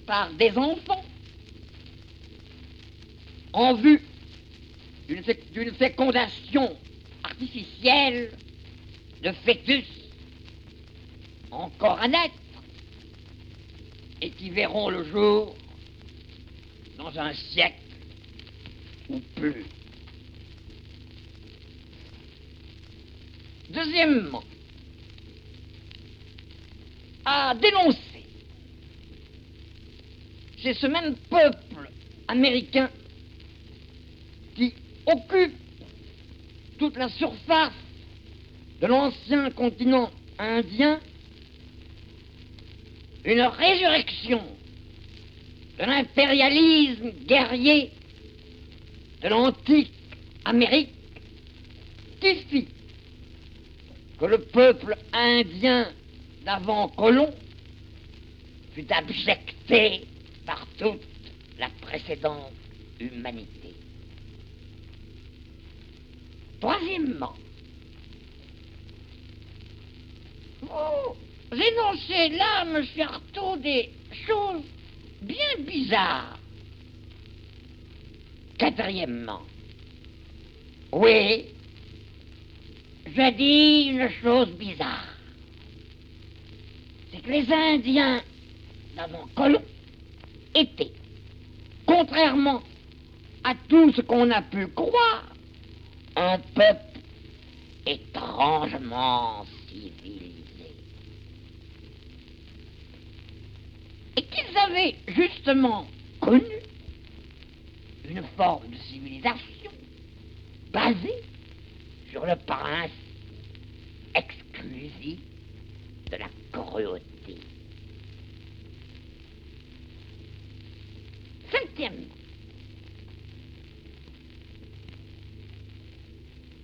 par des enfants en vue d'une fécondation artificielle de fœtus encore à naître et qui verront le jour dans un siècle ou plus. Deuxièmement, à dénoncer c'est ce même peuple américain qui occupe toute la surface de l'ancien continent indien une résurrection de l'impérialisme guerrier de l'antique Amérique qui fit que le peuple indien d'avant Colomb fut abjecté par toute la précédente humanité. Troisièmement, vous énoncez là, monsieur Artaud, des choses bien bizarres. Quatrièmement, oui, je dis une chose bizarre. C'est que les Indiens d'avant Colomb était, contrairement à tout ce qu'on a pu croire, un peuple étrangement civilisé. Et qu'ils avaient justement connu une forme de civilisation basée sur le prince exclusif de la cruauté. Cinquièmement.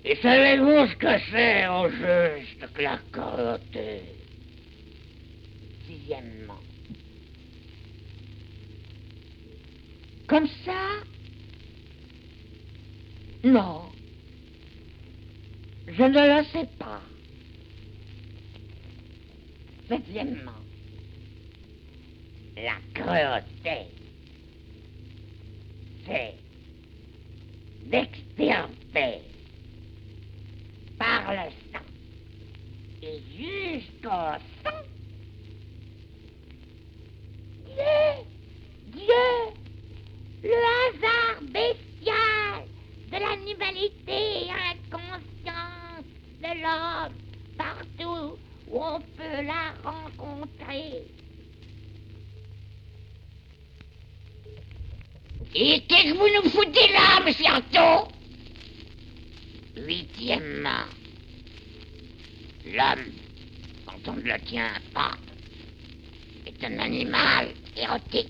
Et savez-vous ce que c'est au juste que la cruauté? Sixièmement. Comme ça? Non. Je ne le sais pas. Septièmement. La cruauté c'est d'extirper par le sang et jusqu'au sang Dieu, Dieu, le hasard bestial de l'animalité inconsciente l'homme partout où on peut la rencontrer. Et qu'est-ce que vous nous foutez là, monsieur Artaud? Huitièmement, l'homme, quand on ne le tient pas, est un animal érotique.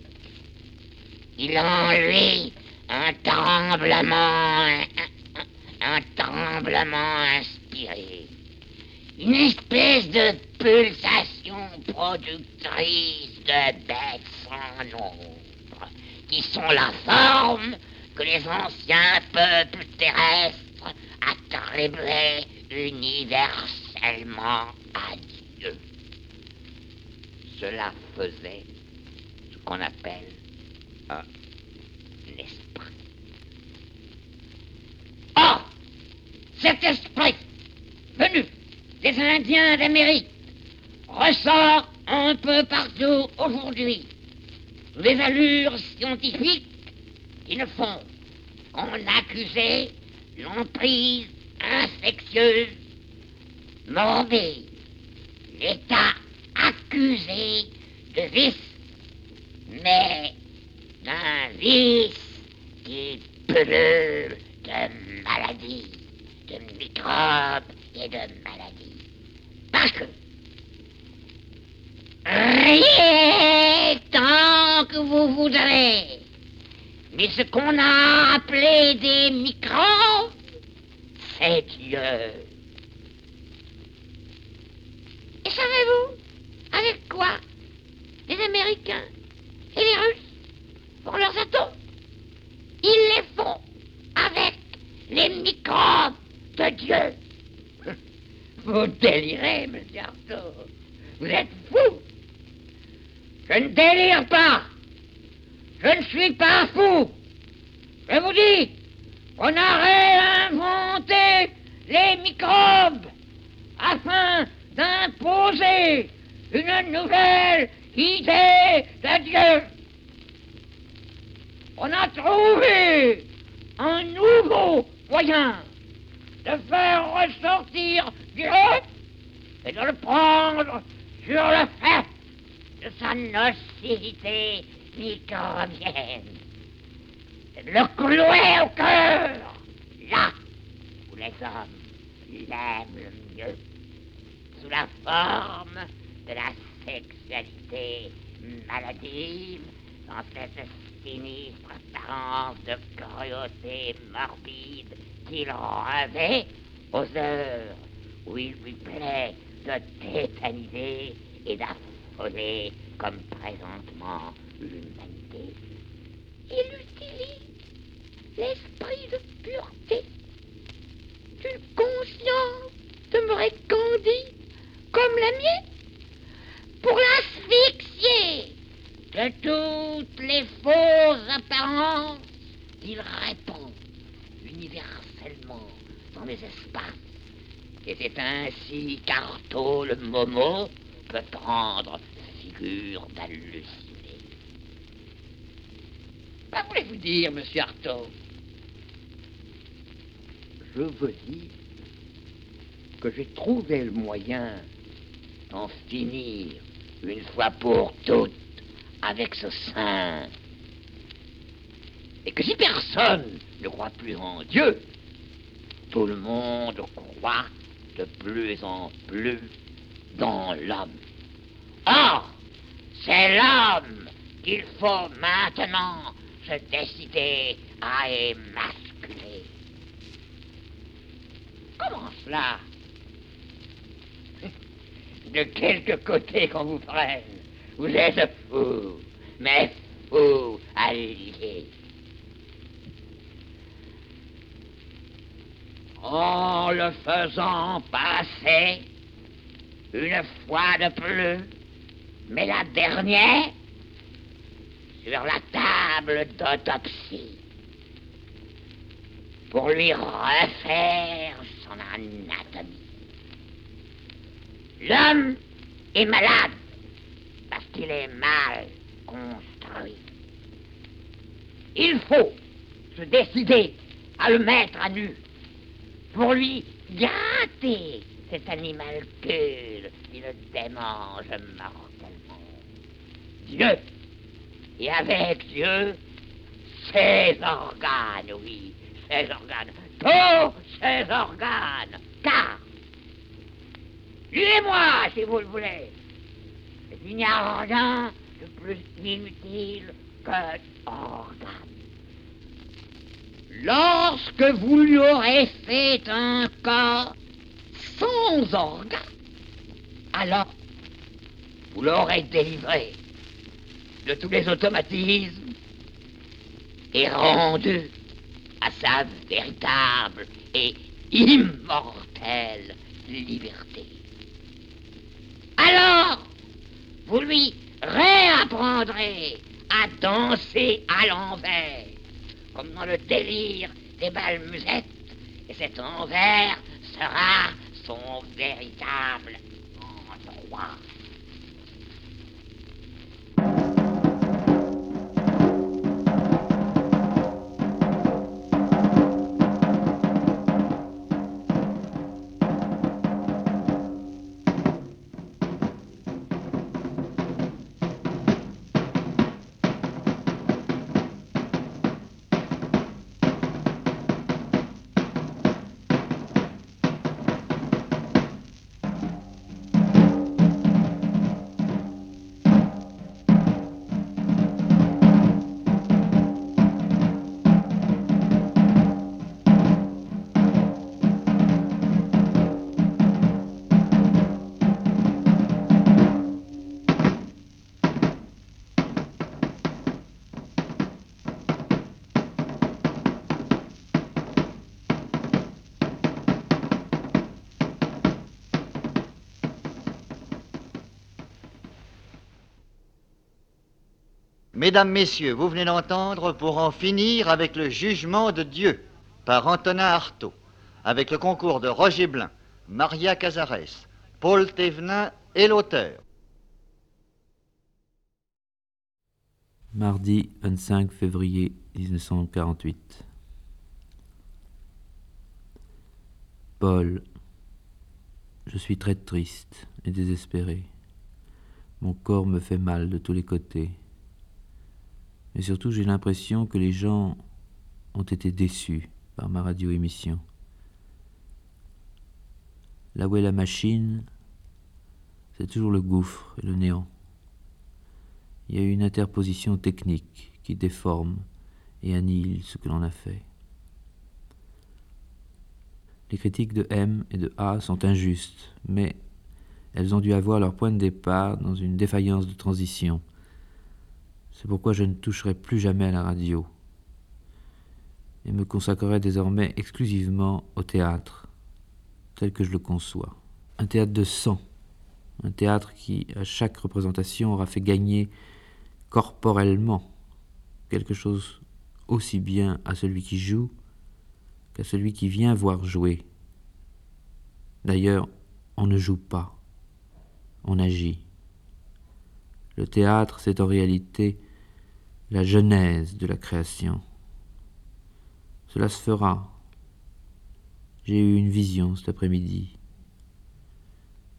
Il a en lui un tremblement, un, un tremblement Une espèce de pulsation productrice de bêtes sans nom qui sont la forme que les anciens peuples terrestres attribuaient universellement à Dieu. Cela faisait ce qu'on appelle un esprit. Or, cet esprit venu. Des Indiens d'Amérique. Ressort un peu partout aujourd'hui. Des allures scientifiques qui ne font qu'en accuser l'emprise infectieuse. Morbide. L'État accusé de vice, mais d'un vice qui pullule de maladies, de microbes de maladies. Parce que rien tant que vous voudrez, mais ce qu'on a appelé des microbes, c'est Dieu. Et savez-vous avec quoi les Américains et les Russes font leurs atomes? Ils les font avec les microbes de Dieu. Vous délirez, monsieur Arthur. Vous êtes fou. Je ne délire pas. Je ne suis pas fou. Je vous dis qu'on a réinventé les microbes afin d'imposer une nouvelle idée de Dieu. On a trouvé un nouveau moyen de faire ressortir Et de le prendre sur le fait de sa nocivité microbienne. Et de le clouer au cœur, là où les hommes l'aiment le mieux, sous la forme de la sexualité maladive, dans cette sinistre apparence de cruauté morbide qu'il revêt aux heures où il lui plaît de tétaniser et d'affoler comme présentement l'humanité. Il utilise l'esprit de pureté d'une conscience demeurée candide comme la mienne pour l'asphyxier de toutes les fausses apparences qu'il répand universellement dans les espaces. Et c'est ainsi qu'Artaud le Momo peut prendre figure d'halluciné. Que voulez-vous dire, monsieur Artaud? Je veux dire que j'ai trouvé le moyen d'en finir une fois pour toutes avec ce saint. Et que si personne ne croit plus en Dieu, tout le monde croit de plus en plus dans l'homme. Or, c'est l'homme qu'il faut maintenant se décider à émasculer. Comment cela? De quelque côté qu'on vous prenne, vous êtes fou, mais fou à En le faisant passer une fois de plus, mais la dernière, sur la table d'autopsie, pour lui refaire son anatomie. L'homme est malade parce qu'il est mal construit. Il faut se décider à le mettre à nu pour lui gratter cet animalcule qui le démange mortellement. Dieu, et avec Dieu, ses organes, oui, ses organes, tous ses organes, car, lui et moi, si vous le voulez, il n'y a rien de plus inutile qu'un organe. Lorsque vous lui aurez fait un corps sans organes, alors vous l'aurez délivré de tous les automatismes et rendu à sa véritable et immortelle liberté. Alors, vous lui réapprendrez à danser à l'envers, comme dans le délire des balmusettes, et cet envers sera son véritable endroit. Mesdames, Messieurs, vous venez d'entendre pour en finir avec le jugement de Dieu par Antonin Artaud, avec le concours de Roger Blin, Maria Cazares, Paul Thévenin et l'auteur. Mardi 25 février 1948. Paul, je suis très triste et désespéré. Mon corps me fait mal de tous les côtés. Mais surtout, j'ai l'impression que les gens ont été déçus par ma radio-émission. Là où est la machine, c'est toujours le gouffre et le néant. Il y a une interposition technique qui déforme et annihile ce que l'on a fait. Les critiques de M et de A sont injustes, mais elles ont dû avoir leur point de départ dans une défaillance de transition. C'est pourquoi je ne toucherai plus jamais à la radio et me consacrerai désormais exclusivement au théâtre, tel que je le conçois. Un théâtre de sang, un théâtre qui, à chaque représentation, aura fait gagner corporellement quelque chose aussi bien à celui qui joue qu'à celui qui vient voir jouer. D'ailleurs, on ne joue pas, on agit. Le théâtre, c'est en réalité la genèse de la création. Cela se fera. J'ai eu une vision cet après-midi.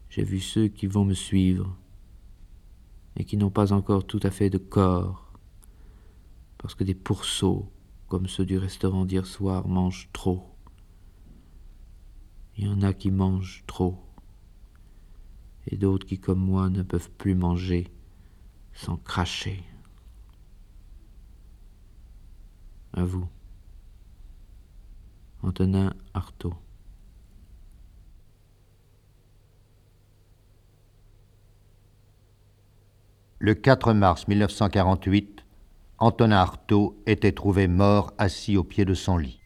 J'ai vu ceux qui vont me suivre et qui n'ont pas encore tout à fait de corps, parce que des pourceaux, comme ceux du restaurant d'hier soir, mangent trop. Il y en a qui mangent trop, et d'autres qui, comme moi, ne peuvent plus manger sans cracher. À vous. Antonin Artaud. Le 4 mars 1948, Antonin Artaud était trouvé mort assis au pied de son lit.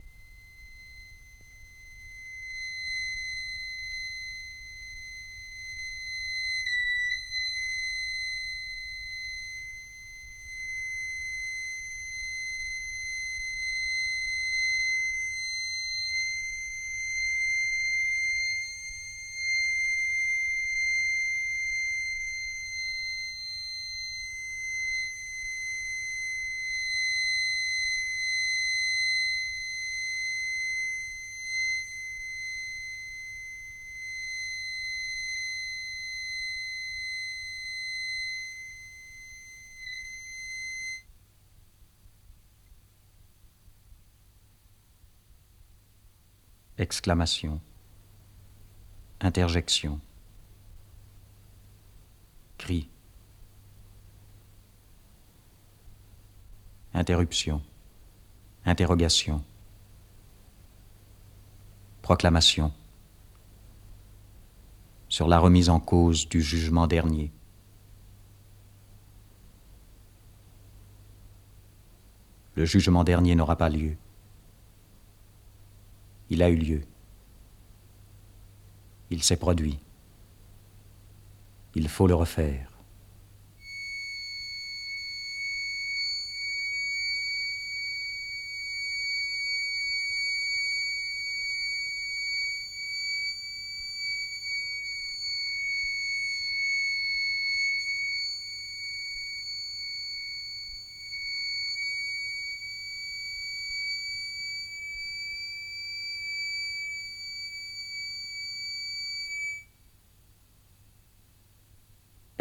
Exclamation, interjection, cri, interruption, interrogation, proclamation. Sur la remise en cause du jugement dernier. Le jugement dernier n'aura pas lieu il a eu lieu. Il s'est produit. Il faut le refaire.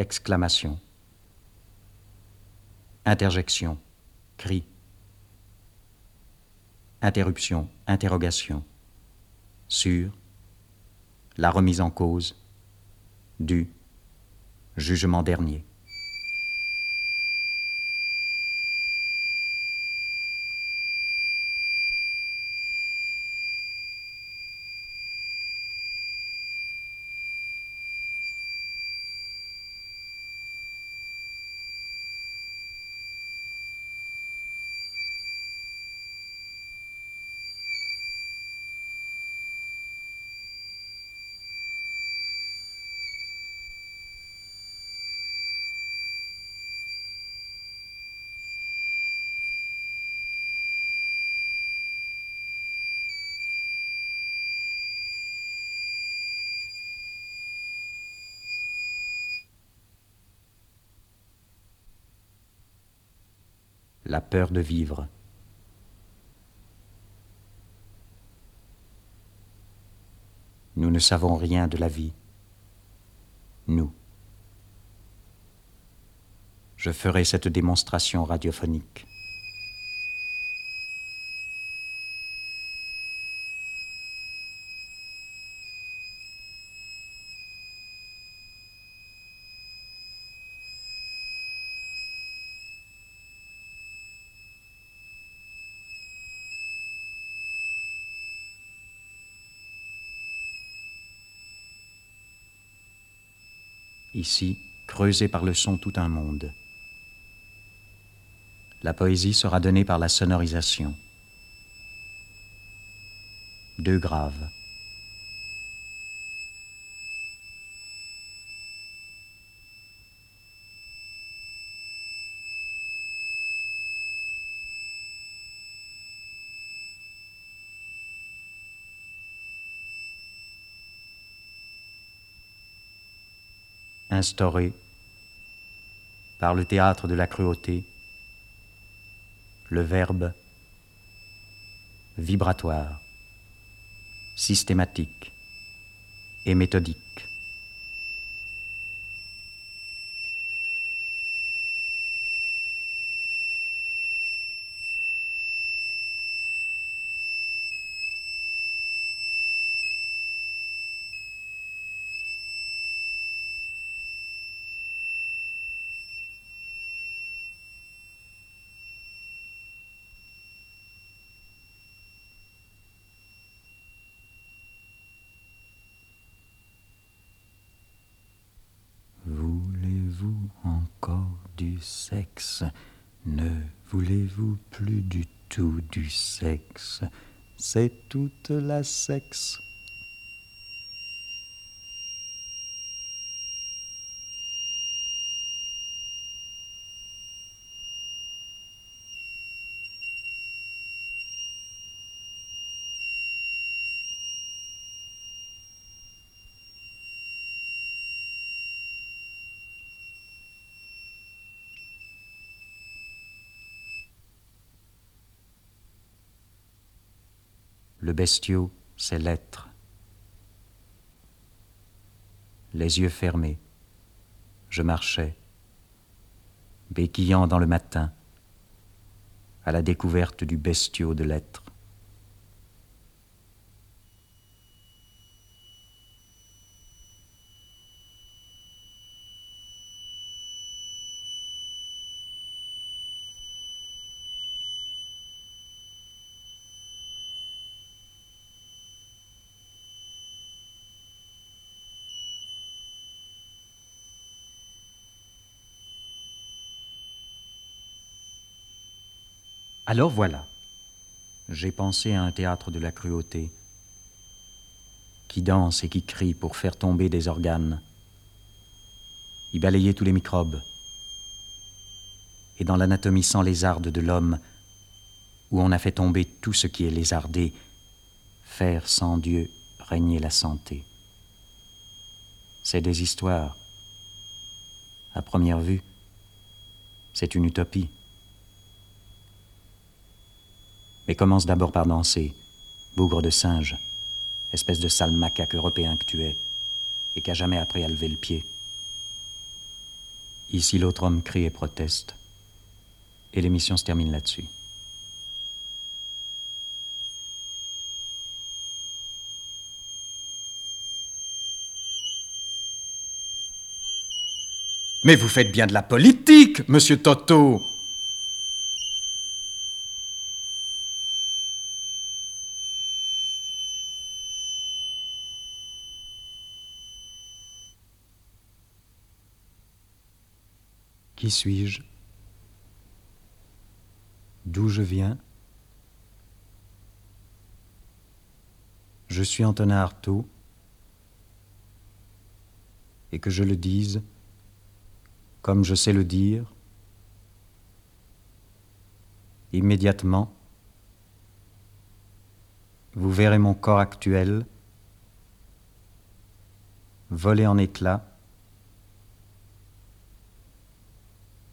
Exclamation, interjection, cri, interruption, interrogation, sur, la remise en cause, du, jugement dernier. La peur de vivre. Nous ne savons rien de la vie. Nous. Je ferai cette démonstration radiophonique. Ici, creusé par le son tout un monde. La poésie sera donnée par la sonorisation. Deux graves. Instauré par le théâtre de la cruauté, le verbe vibratoire, systématique et méthodique. Voulez-vous encore du Ne voulez-vous plus du tout du sexe? C'est toute la sexe. Le bestiau, c'est l'être. Les yeux fermés, je marchais, béquillant dans le matin, à la découverte du bestiau de l'être. Alors voilà, j'ai pensé à un théâtre de la cruauté, qui danse et qui crie pour faire tomber des organes, y balayer tous les microbes, et dans l'anatomie sans lézarde de l'homme, où on a fait tomber tout ce qui est lézardé, faire sans Dieu régner la santé. C'est des histoires. À première vue, c'est une utopie mais commence d'abord par danser, bougre de singe, espèce de sale macaque européen que tu es, et qu'a jamais appris à lever le pied. Ici, l'autre homme crie et proteste, et l'émission se termine là-dessus. Mais vous faites bien de la politique, monsieur Toto Qui suis-je? D'où je viens? Je suis Antonin Artaud, et que je le dise comme je sais le dire, immédiatement, vous verrez mon corps actuel voler en éclats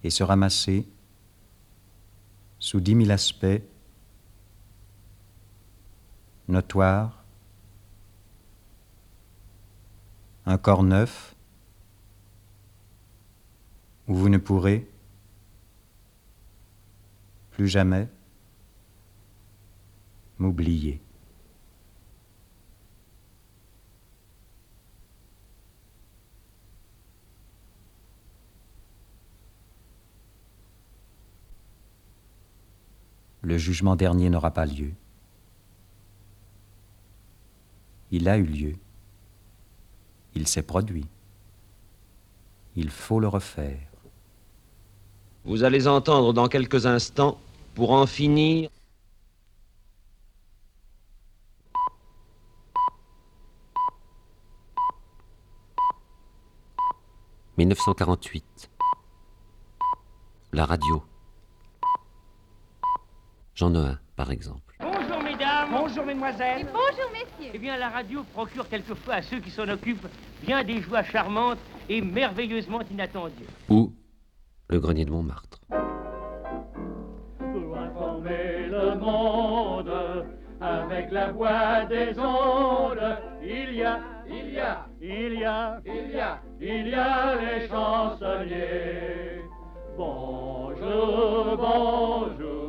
et se ramasser sous dix mille aspects, notoire, un corps neuf, où vous ne pourrez plus jamais m'oublier. Le jugement dernier n'aura pas lieu. Il a eu lieu. Il s'est produit. Il faut le refaire. Vous allez entendre dans quelques instants, pour en finir, « 1948. La radio. Jean Noin, par exemple. Bonjour mesdames, bonjour mesdemoiselles. bonjour messieurs. Eh bien, la radio procure quelquefois à ceux qui s'en occupent bien des joies charmantes et merveilleusement inattendues. Ou le grenier de Montmartre. Pour informer le monde avec la voix des ondes, il y a, il y a, il y a, il y a, il y a les chansonniers. Bonjour, bonjour,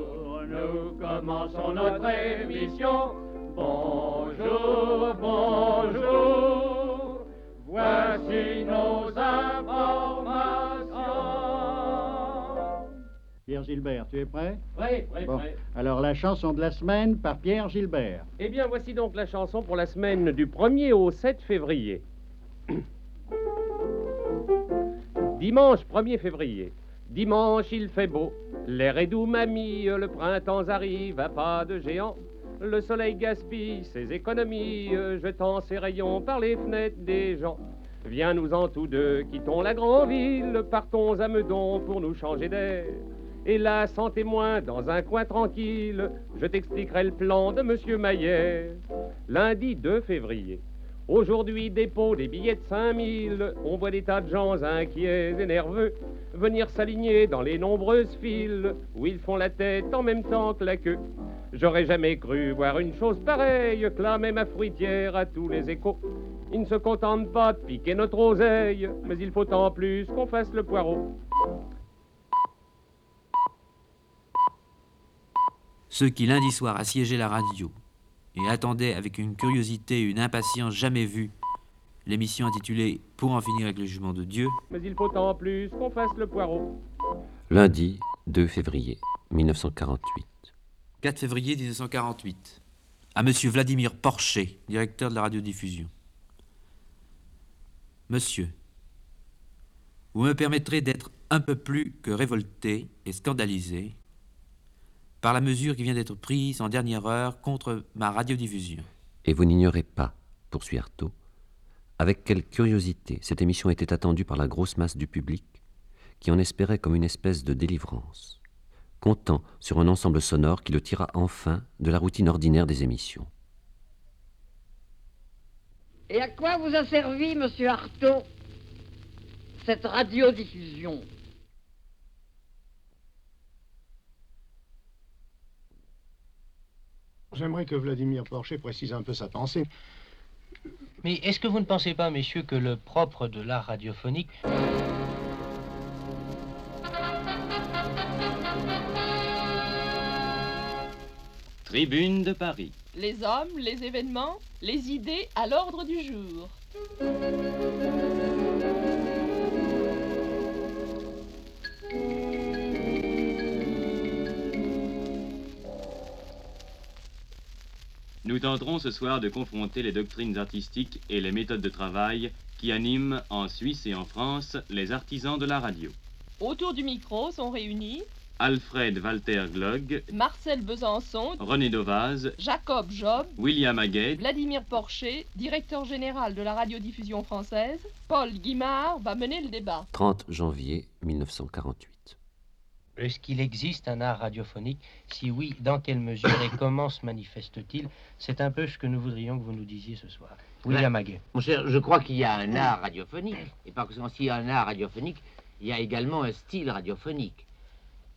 nous commençons notre émission. Bonjour, bonjour, voici nos informations. Pierre Gilbert, tu es prêt? Oui, oui, Bon. prêt. Alors la chanson de la semaine par Pierre Gilbert. Eh bien, voici donc la chanson pour la semaine du 1er au 7 février. Dimanche 1er février. Dimanche, il fait beau. L'air est doux, mamie. Le printemps arrive à pas de géant. Le soleil gaspille ses économies, jetant ses rayons par les fenêtres des gens. Viens nous en tous deux, quittons la grande ville, partons à Meudon pour nous changer d'air. Et là, sans témoin, dans un coin tranquille, je t'expliquerai le plan de Monsieur Maillet. Lundi 2 février. Aujourd'hui, dépôt des billets de 5000. On voit des tas de gens inquiets et nerveux venir s'aligner dans les nombreuses files où ils font la tête en même temps que la queue. J'aurais jamais cru voir une chose pareille, clamer ma fruitière à tous les échos. Ils ne se contentent pas de piquer notre oseille, mais il faut en plus qu'on fasse le poireau. Ceux qui lundi soir assiégeaient la radio et attendaient avec une curiosité et une impatience jamais vues l'émission intitulée Pour en finir avec le jugement de Dieu, Mais il faut en plus qu'on fasse le poireau. Lundi 2 février 1948. 4 février 1948, à Monsieur Vladimir Porcher, directeur de la radiodiffusion. Monsieur, vous me permettrez d'être un peu plus que révolté et scandalisé par la mesure qui vient d'être prise en dernière heure contre ma radiodiffusion. Et vous n'ignorez pas, poursuit Artaud, avec quelle curiosité cette émission était attendue par la grosse masse du public, qui en espérait comme une espèce de délivrance, comptant sur un ensemble sonore qui le tira enfin de la routine ordinaire des émissions. Et à quoi vous a servi, monsieur Artaud, cette radiodiffusion? J'aimerais que Vladimir Porcher précise un peu sa pensée. Mais est-ce que vous ne pensez pas, messieurs, que le propre de l'art radiophonique... Tribune de Paris. Les hommes, les événements, les idées à l'ordre du jour. Nous tenterons ce soir de confronter les doctrines artistiques et les méthodes de travail qui animent en Suisse et en France les artisans de la radio. Autour du micro sont réunis Alfred Walter Glogg, Marcel Besançon, René Dovaz, Jacob Job, William Haguet, Vladimir Porcher, directeur général de la radiodiffusion française. Paul Guimard va mener le débat. 30 janvier 1948. Est-ce qu'il existe un art radiophonique? Si oui, dans quelle mesure et comment se manifeste-t-il? C'est un peu ce que nous voudrions que vous nous disiez ce soir. William Haguet. Mon cher, je crois qu'il y a un art radiophonique. Et par conséquent, s'il y a un art radiophonique, il y a également un style radiophonique.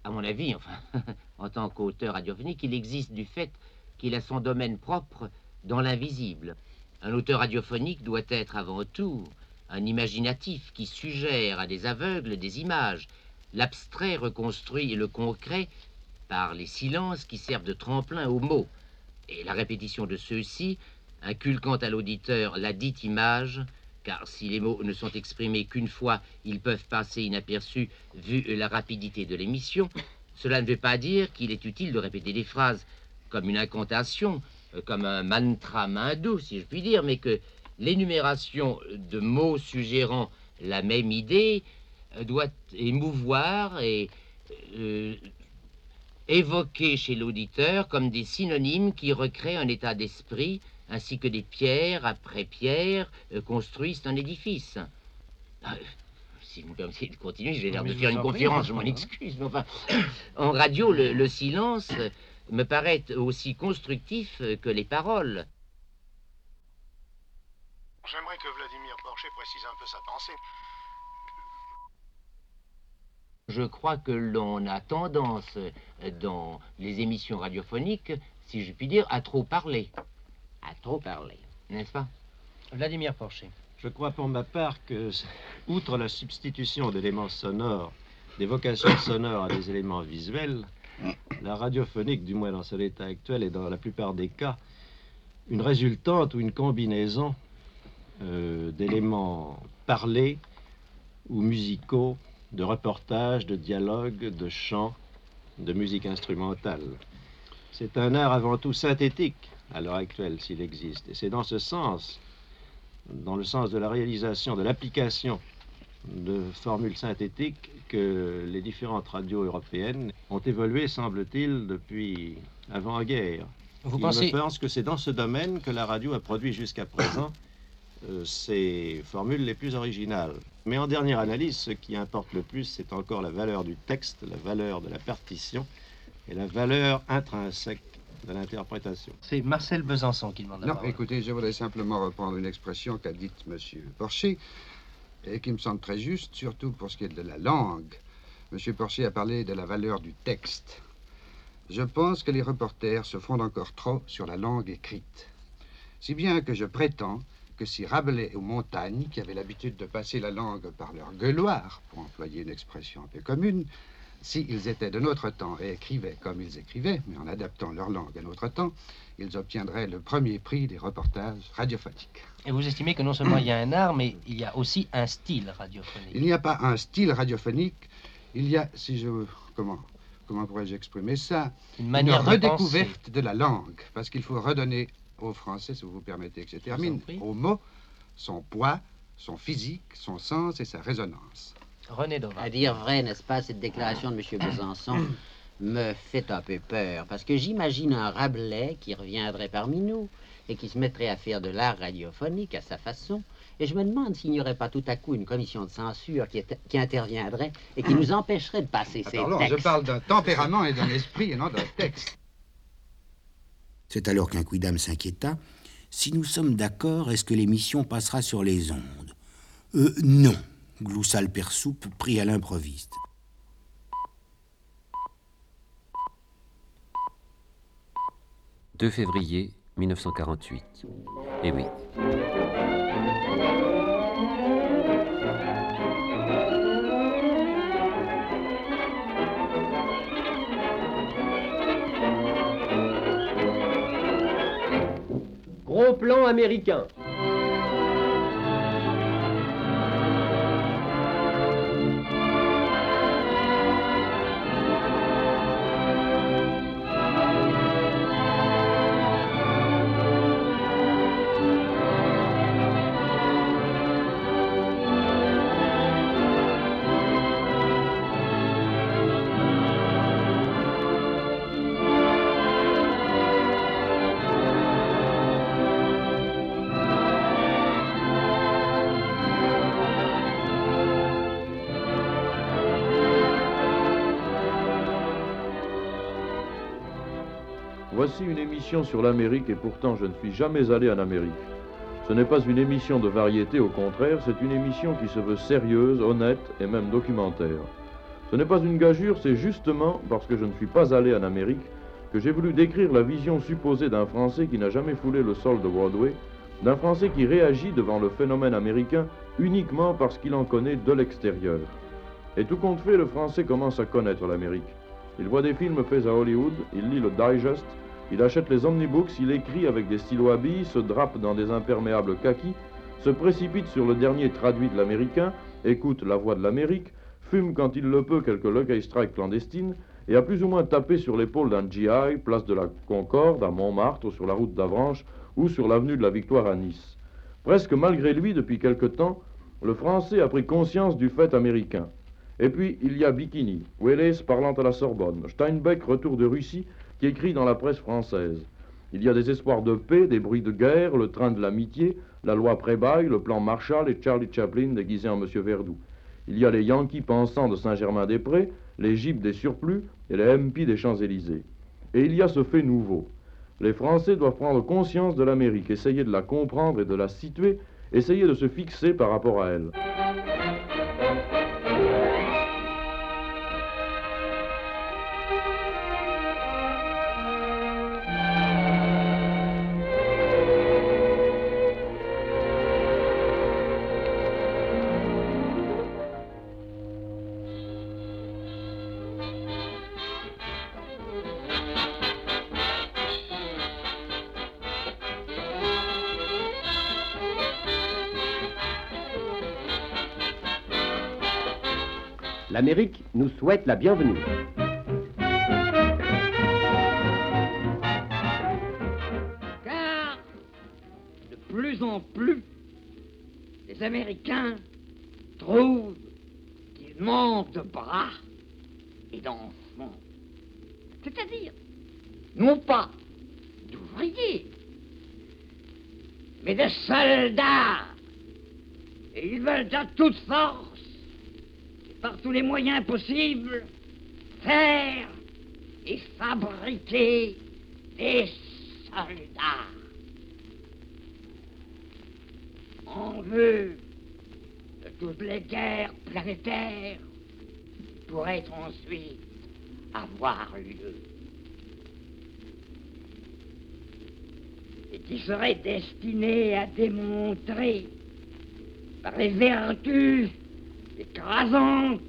à mon avis, enfin, en tant qu'auteur radiophonique, il existe du fait qu'il a son domaine propre dans l'invisible. Un auteur radiophonique doit être avant tout un imaginatif qui suggère à des aveugles des images. L'abstrait reconstruit le concret par les silences qui servent de tremplin aux mots. Et la répétition de ceux-ci, inculquant à l'auditeur la dite image, car si les mots ne sont exprimés qu'une fois, ils peuvent passer inaperçus vu la rapidité de l'émission. Cela ne veut pas dire qu'il est utile de répéter des phrases comme une incantation, comme un mantra hindou, si je puis dire, mais que l'énumération de mots suggérant la même idée doit émouvoir et euh, évoquer chez l'auditeur comme des synonymes qui recréent un état d'esprit ainsi que des pierres après pierres euh, construisent un édifice. Ah, si vous me permettez de continuer, j'ai l'air de faire une conférence, je m'en excuse. Mais enfin, en radio, le, le silence euh, me paraît aussi constructif euh, que les paroles. J'aimerais que Vladimir Porcher précise un peu sa pensée. Je crois que l'on a tendance, dans les émissions radiophoniques, si je puis dire, à trop parler. À trop parler, n'est-ce pas? Vladimir Porcher. Je crois pour ma part que, outre la substitution d'éléments sonores, d'évocations sonores à des éléments visuels, la radiophonique, du moins dans son état actuel et dans la plupart des cas, une résultante ou une combinaison euh, d'éléments parlés ou musicaux, de reportages, de dialogues, de chants, de musique instrumentale. C'est un art avant tout synthétique à l'heure actuelle, s'il existe. Et c'est dans ce sens, dans le sens de la réalisation, de l'application de formules synthétiques que les différentes radios européennes ont évolué, semble-t-il, depuis avant-guerre. Vous Il pensez- me pense que c'est dans ce domaine que la radio a produit jusqu'à présent euh, ses formules les plus originales. Mais en dernière analyse, ce qui importe le plus, c'est encore la valeur du texte, la valeur de la partition et la valeur intrinsèque de l'interprétation. C'est Marcel Besançon qui demande la Non, parole. écoutez, je voudrais simplement reprendre une expression qu'a dite M. Porcher et qui me semble très juste, surtout pour ce qui est de la langue. M. Porcher a parlé de la valeur du texte. Je pense que les reporters se fondent encore trop sur la langue écrite. Si bien que je prétends que si Rabelais ou Montaigne, qui avaient l'habitude de passer la langue par leur gueuloir, pour employer une expression un peu commune, s'ils étaient de notre temps et écrivaient comme ils écrivaient, mais en adaptant leur langue à notre temps, ils obtiendraient le premier prix des reportages radiophoniques. Et vous estimez que non seulement il y a un art, mais il y a aussi un style radiophonique. Il n'y a pas un style radiophonique, il y a, si je... Comment, comment pourrais-je exprimer ça? Une manière de redécouverte de la langue, parce qu'il faut redonner aux Français, si vous vous permettez que je termine, aux mots son poids, son physique, son sens et sa résonance. René Dova. À dire vrai, n'est-ce pas, cette déclaration de M. Besançon me fait un peu peur, parce que j'imagine un Rabelais qui reviendrait parmi nous et qui se mettrait à faire de l'art radiophonique à sa façon. Et je me demande s'il n'y aurait pas tout à coup une commission de censure qui, est- qui interviendrait et qui nous empêcherait de passer ces Alors, textes. je parle d'un tempérament et d'un esprit et non d'un texte. C'est alors qu'un quidam s'inquiéta. Si nous sommes d'accord, est-ce que l'émission passera sur les ondes? Euh, non, gloussa le père Soupe, pris à l'improviste. « 2 février 1948. Eh oui. Gros plan américain. Voici une émission sur l'Amérique et pourtant je ne suis jamais allé en Amérique. Ce n'est pas une émission de variété, au contraire, c'est une émission qui se veut sérieuse, honnête et même documentaire. Ce n'est pas une gageure, c'est justement parce que je ne suis pas allé en Amérique que j'ai voulu décrire la vision supposée d'un Français qui n'a jamais foulé le sol de Broadway, d'un Français qui réagit devant le phénomène américain uniquement parce qu'il en connaît de l'extérieur. Et tout compte fait, le Français commence à connaître l'Amérique. Il voit des films faits à Hollywood, il lit le Digest, il achète les omnibooks, il écrit avec des stylos à billes, se drape dans des imperméables kaki, se précipite sur le dernier traduit de l'américain, écoute la voix de l'Amérique, fume quand il le peut quelques Lucky Strike clandestines, et a plus ou moins tapé sur l'épaule d'un GI, place de la Concorde, à Montmartre, sur la route d'Avranches, ou sur l'avenue de la Victoire à Nice. Presque malgré lui, depuis quelque temps, le Français a pris conscience du fait américain. Et puis, il y a Bikini, Welles parlant à la Sorbonne, Steinbeck, retour de Russie, qui écrit dans la presse française. Il y a des espoirs de paix, des bruits de guerre, le train de l'amitié, la loi Prébaille, le plan Marshall et Charlie Chaplin déguisé en Monsieur Verdoux. Il y a les Yankees pensants de Saint-Germain-des-Prés, les Jeeps des surplus et les MP des Champs-Élysées. Et il y a ce fait nouveau. Les Français doivent prendre conscience de l'Amérique, essayer de la comprendre et de la situer, essayer de se fixer par rapport à elle. Nous souhaite la bienvenue. Car de plus en plus, les Américains trouvent qu'ils manquent de bras et d'enfants. C'est-à-dire, non pas d'ouvriers, mais de soldats. Et ils veulent à toute force, par tous les moyens possibles, faire et fabriquer des soldats. En vue de toutes les guerres planétaires qui pourraient ensuite avoir lieu. Et qui seraient destinées à démontrer par les vertus écrasantes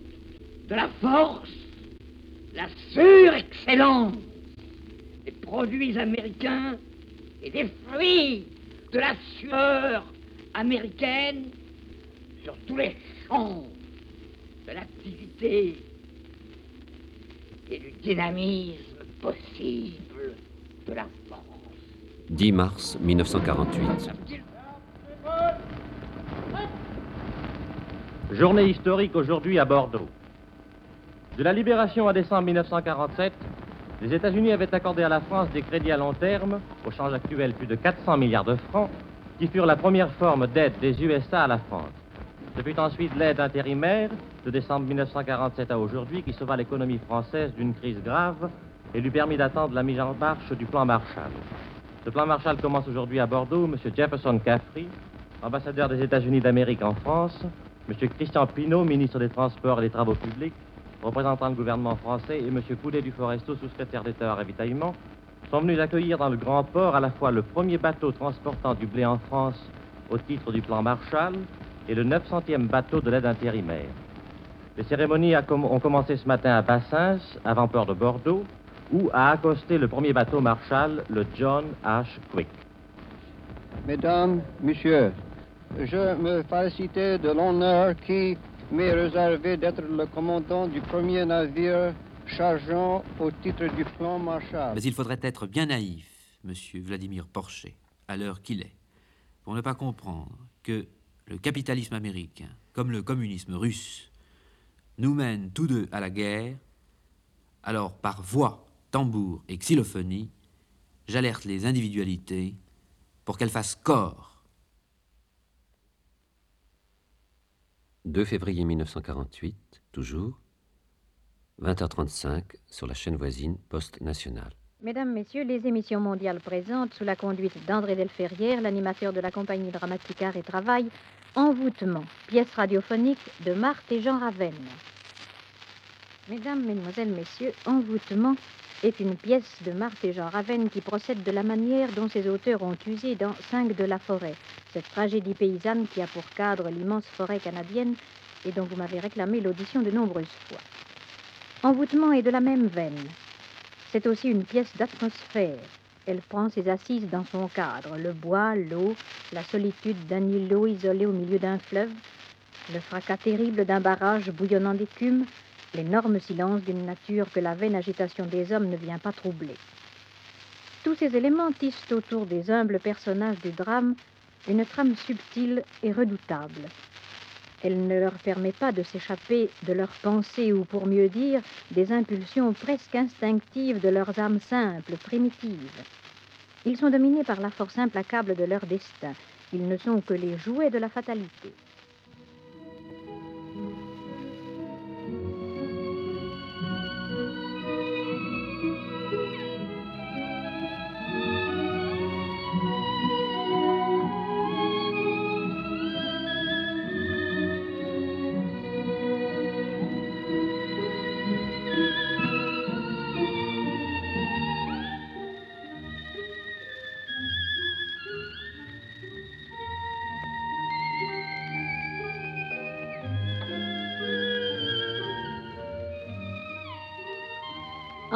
de la force, la surexcellence des produits américains et des fruits de la sueur américaine sur tous les champs de l'activité et du dynamisme possible de la force. 10 mars 1948. Journée historique aujourd'hui à Bordeaux. De la libération à décembre 1947, les États-Unis avaient accordé à la France des crédits à long terme, au change actuel plus de 400 milliards de francs, qui furent la première forme d'aide des USA à la France. Ce fut ensuite l'aide intérimaire, de décembre 1947 à aujourd'hui, qui sauva l'économie française d'une crise grave et lui permit d'attendre la mise en marche du plan Marshall. Ce plan Marshall commence aujourd'hui à Bordeaux. M. Jefferson Caffrey, ambassadeur des États-Unis d'Amérique en France, M. Christian Pinault, ministre des Transports et des Travaux publics, représentant le gouvernement français, et M. Coulet du Foresto, sous-secrétaire d'État à ravitaillement, sont venus accueillir dans le grand port à la fois le premier bateau transportant du blé en France au titre du plan Marshall et le 900e bateau de l'aide intérimaire. Les cérémonies ont commencé ce matin à Bassins, avant-port de Bordeaux, où a accosté le premier bateau Marshall, le John H. Quick. Mesdames, Messieurs, je me félicitais de l'honneur qui m'est réservé d'être le commandant du premier navire chargeant au titre du plan Marshall. Mais il faudrait être bien naïf, monsieur Vladimir Porcher, à l'heure qu'il est, pour ne pas comprendre que le capitalisme américain, comme le communisme russe, nous mène tous deux à la guerre, alors par voix, tambour et xylophonie, j'alerte les individualités pour qu'elles fassent corps 2 février 1948, toujours, 20h35 sur la chaîne voisine Poste Nationale. Mesdames, Messieurs, les émissions mondiales présentes, sous la conduite d'André Delferrière, l'animateur de la compagnie dramatique Art et Travail, Envoûtement, pièce radiophonique de Marthe et Jean Ravenne. Mesdames, Mesdemoiselles, Messieurs, Envoûtement est une pièce de Marthe et Jean Ravenne qui procède de la manière dont ses auteurs ont usé dans Cinq de la forêt, cette tragédie paysanne qui a pour cadre l'immense forêt canadienne et dont vous m'avez réclamé l'audition de nombreuses fois. Envoûtement est de la même veine. C'est aussi une pièce d'atmosphère. Elle prend ses assises dans son cadre, le bois, l'eau, la solitude d'un îlot isolé au milieu d'un fleuve, le fracas terrible d'un barrage bouillonnant d'écume, l'énorme silence d'une nature que la vaine agitation des hommes ne vient pas troubler. Tous ces éléments tissent autour des humbles personnages du drame une trame subtile et redoutable. Elle ne leur permet pas de s'échapper de leurs pensées ou, pour mieux dire, des impulsions presque instinctives de leurs âmes simples, primitives. Ils sont dominés par la force implacable de leur destin. Ils ne sont que les jouets de la fatalité.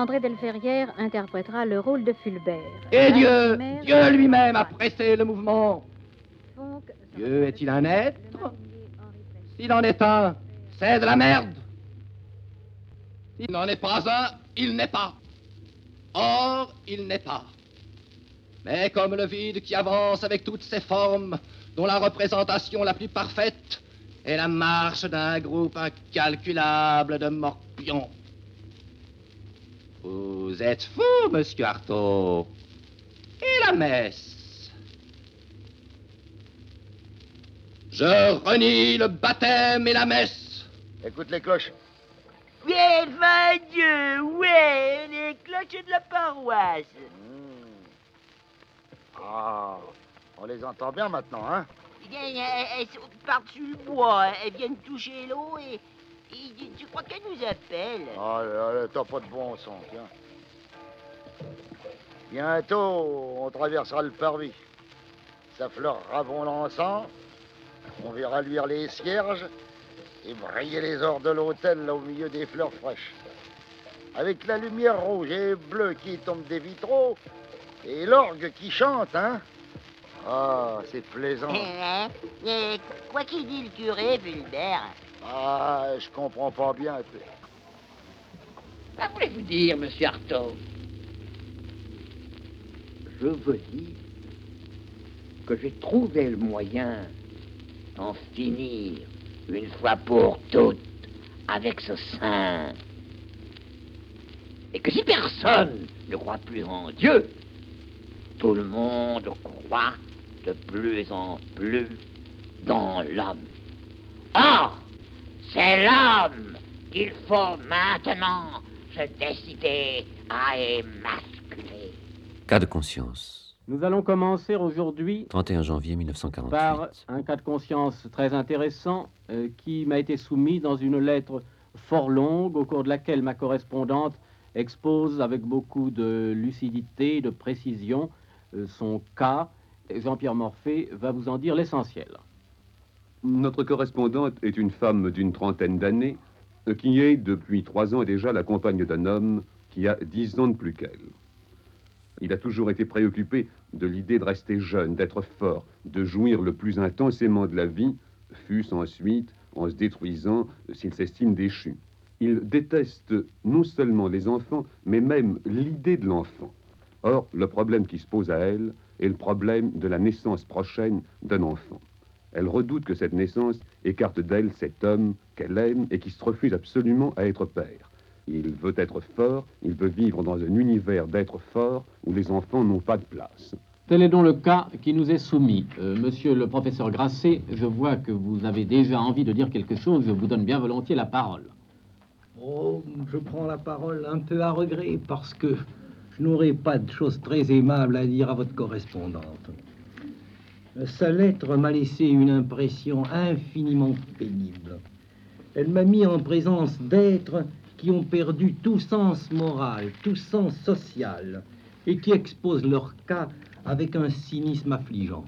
André Delferrière interprétera le rôle de Fulbert. Et Dieu, Dieu lui-même a pressé le mouvement. Dieu est-il un être? S'il en est un, c'est de la merde. S'il n'en est pas un, il n'est pas. Or, il n'est pas. Mais comme le vide qui avance avec toutes ses formes, dont la représentation la plus parfaite est la marche d'un groupe incalculable de morpions. Vous êtes fou, monsieur Artaud. Et la messe? Je renie le baptême et la messe. Écoute les cloches. Ouais, va Dieu, ouais, les cloches de la paroisse. Ah, on les entend bien maintenant, hein? Eh bien, elles, elles sautent par-dessus le bois, elles viennent toucher l'eau et, tu- crois qu'elles nous appellent Oh là là, t'as pas de bon son, tiens. Bientôt, on traversera le parvis. Ça fleurera bon l'encens. On verra luire les cierges et briller les ors de l'hôtel là au milieu des fleurs fraîches. Avec la lumière rouge et bleue qui tombe des vitraux et l'orgue qui chante, hein Ah, c'est plaisant. Hein Et quoi qu'il dit le curé, Fulbert Ah, je comprends pas bien. Que voulez-vous dire, monsieur Artaud? Je veux dire que j'ai trouvé le moyen d'en finir une fois pour toutes avec ce saint. Et que si personne ne croit plus en Dieu, tout le monde croit de plus en plus dans l'homme. Or, c'est l'homme qu'il faut maintenant se décider à émasculer. Cas de conscience. Nous allons commencer aujourd'hui 31 janvier 1948. par un cas de conscience très intéressant euh, qui m'a été soumis dans une lettre fort longue au cours de laquelle ma correspondante expose avec beaucoup de lucidité, de précision euh, son cas. Jean-Pierre Morphée va vous en dire l'essentiel. Notre correspondante est une femme d'une trentaine d'années qui est, depuis trois ans déjà, la compagne d'un homme qui a dix ans de plus qu'elle. Il a toujours été préoccupé de l'idée de rester jeune, d'être fort, de jouir le plus intensément de la vie, fût-ce ensuite en se détruisant s'il s'estime déchu. Il déteste non seulement les enfants, mais même l'idée de l'enfant. Or, le problème qui se pose à elle est le problème de la naissance prochaine d'un enfant. Elle redoute que cette naissance écarte d'elle cet homme qu'elle aime et qui se refuse absolument à être père. Il veut être fort, il veut vivre dans un univers d'être fort où les enfants n'ont pas de place. Tel est donc le cas qui nous est soumis. Euh, monsieur le professeur Grasset, je vois que vous avez déjà envie de dire quelque chose. Je vous donne bien volontiers la parole. Oh, je prends la parole un peu à regret parce que je n'aurai pas de choses très aimables à dire à votre correspondante. Sa lettre m'a laissé une impression infiniment pénible. Elle m'a mis en présence d'êtres qui ont perdu tout sens moral, tout sens social, et qui exposent leur cas avec un cynisme affligeant.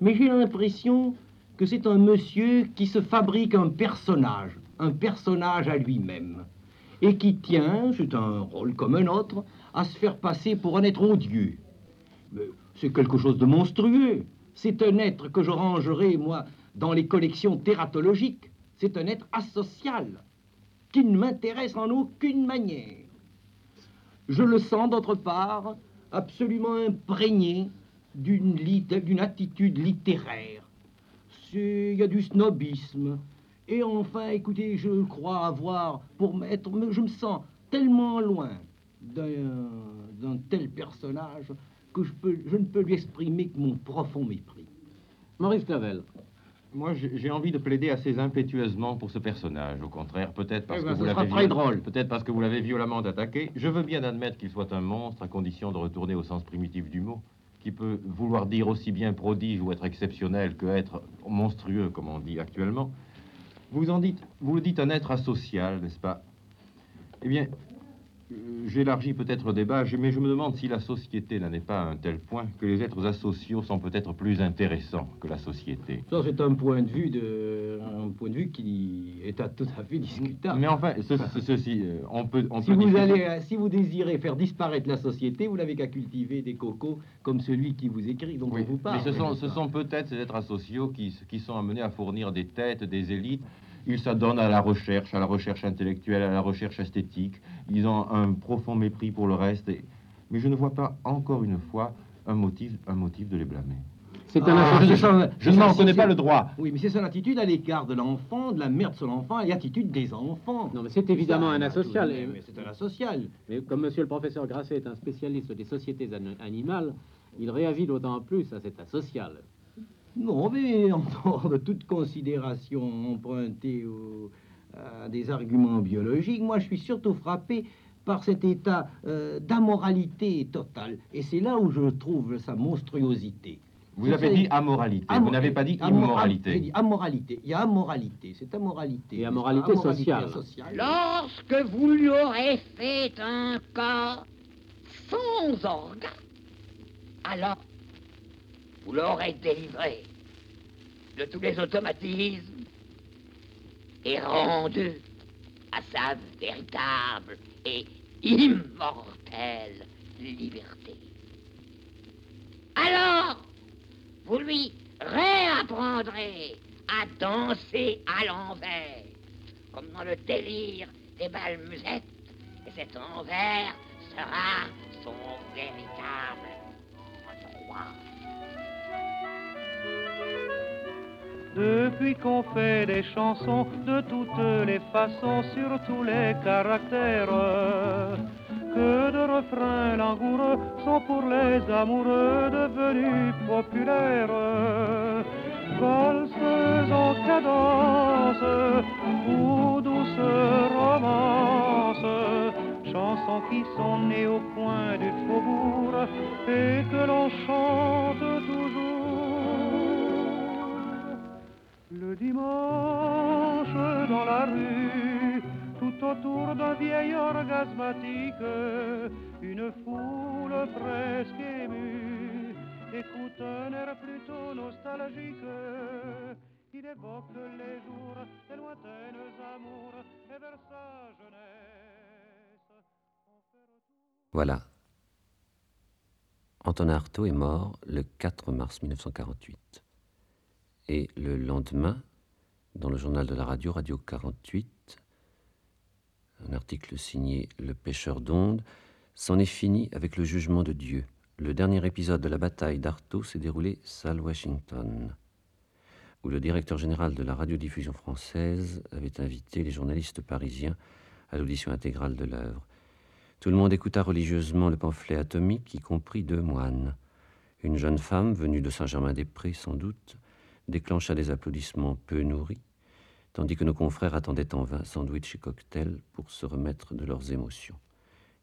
Mais j'ai l'impression que c'est un monsieur qui se fabrique un personnage, un personnage à lui-même, et qui tient, c'est un rôle comme un autre, à se faire passer pour un être odieux. Mais c'est quelque chose de monstrueux. C'est un être que je rangerai, moi, dans les collections tératologiques. C'est un être asocial, qui ne m'intéresse en aucune manière. Je le sens, d'autre part, absolument imprégné d'une attitude littéraire. Il y a du snobisme. Et enfin, écoutez, je crois avoir, pour m'être, je me sens tellement loin d'un tel personnage que je, peux, je ne peux lui exprimer que mon profond mépris. Maurice Clavel. Moi, j'ai envie de plaider assez impétueusement pour ce personnage. Au contraire, peut-être parce, Eh que ben, viol- peut-être parce que vous l'avez violemment attaqué. Je veux bien admettre qu'il soit un monstre à condition de retourner au sens primitif du mot, qui peut vouloir dire aussi bien prodige ou être exceptionnel que être monstrueux, comme on dit actuellement. Vous en dites, vous le dites un être asocial, n'est-ce pas? Eh bien, j'élargis peut-être le débat, mais je me demande si la société n'en est pas à un tel point que les êtres asociaux sont peut-être plus intéressants que la société. Ça, c'est un point de vue de, un point de vue qui est à tout à fait discutable. Mais enfin, ce- ce- ceci, euh, on peut, on si peut vous discuter- allez, si vous désirez faire disparaître la société, vous n'avez qu'à cultiver des cocos comme celui qui vous écrit, dont Oui, on vous parle. mais ce sont, ce sont peut-être ces êtres asociaux qui, qui sont amenés à fournir des têtes, des élites. Ils s'adonnent à la recherche, à la recherche intellectuelle, à la recherche esthétique. Ils ont un profond mépris pour le reste. et- Mais je ne vois pas, encore une fois, un motif, un motif de les blâmer. C'est un Ah, je- je n'en connais pas le droit. Oui, mais c'est son attitude à l'égard de l'enfant, de la mère de son enfant, et l'attitude des enfants. Non, mais c'est évidemment un asocial. asocial. Mais c'est un asocial. Mais comme monsieur le professeur Grasset est un spécialiste des sociétés animales, il réagit d'autant plus à cet asocial. Non, mais en dehors de toute considération empruntée au- à des arguments biologiques, moi je suis surtout frappé par cet état euh, d'amoralité totale. Et c'est là où je trouve sa monstruosité. Vous avez dit amoralité, vous n'avez pas dit immoralité. J'ai dit amoralité. Il y a amoralité. C'est amoralité. Et amoralité sociale. Lorsque vous lui aurez fait un corps sans organes, alors vous l'aurez délivré de tous les automatismes et rendu à sa véritable et immortelle liberté. Alors, vous lui réapprendrez à danser à l'envers, comme dans le délire des belles musettes, et cet envers sera son véritable endroit. Depuis qu'on fait des chansons de toutes les façons, sur tous les caractères, que de refrains langoureux sont pour les amoureux devenus populaires. Valseuses en cadence ou douces romances, chansons qui sont nées au coin du faubourg et que l'on chante toujours. Le dimanche dans la rue, tout autour d'un vieil orgasmatique, une foule presque émue écoute un air plutôt nostalgique. Il évoque les jours des lointaines amours et vers sa jeunesse. Voilà. Antonin Artaud est mort le 4 mars 1948. Et le lendemain, dans le journal de la radio, Radio 48, un article signé Le pêcheur d'ondes, c'en est fini avec le jugement de Dieu. Le dernier épisode de la bataille d'Artaud s'est déroulé salle Washington, où le directeur général de la radiodiffusion française avait invité les journalistes parisiens à l'audition intégrale de l'œuvre. Tout le monde écouta religieusement le pamphlet atomique, y compris deux moines. Une jeune femme, venue de Saint-Germain-des-Prés sans doute, déclencha des applaudissements peu nourris, tandis que nos confrères attendaient en vain sandwich et cocktail pour se remettre de leurs émotions.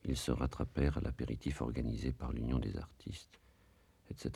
Ils se rattrapèrent à l'apéritif organisé par l'Union des artistes, etc.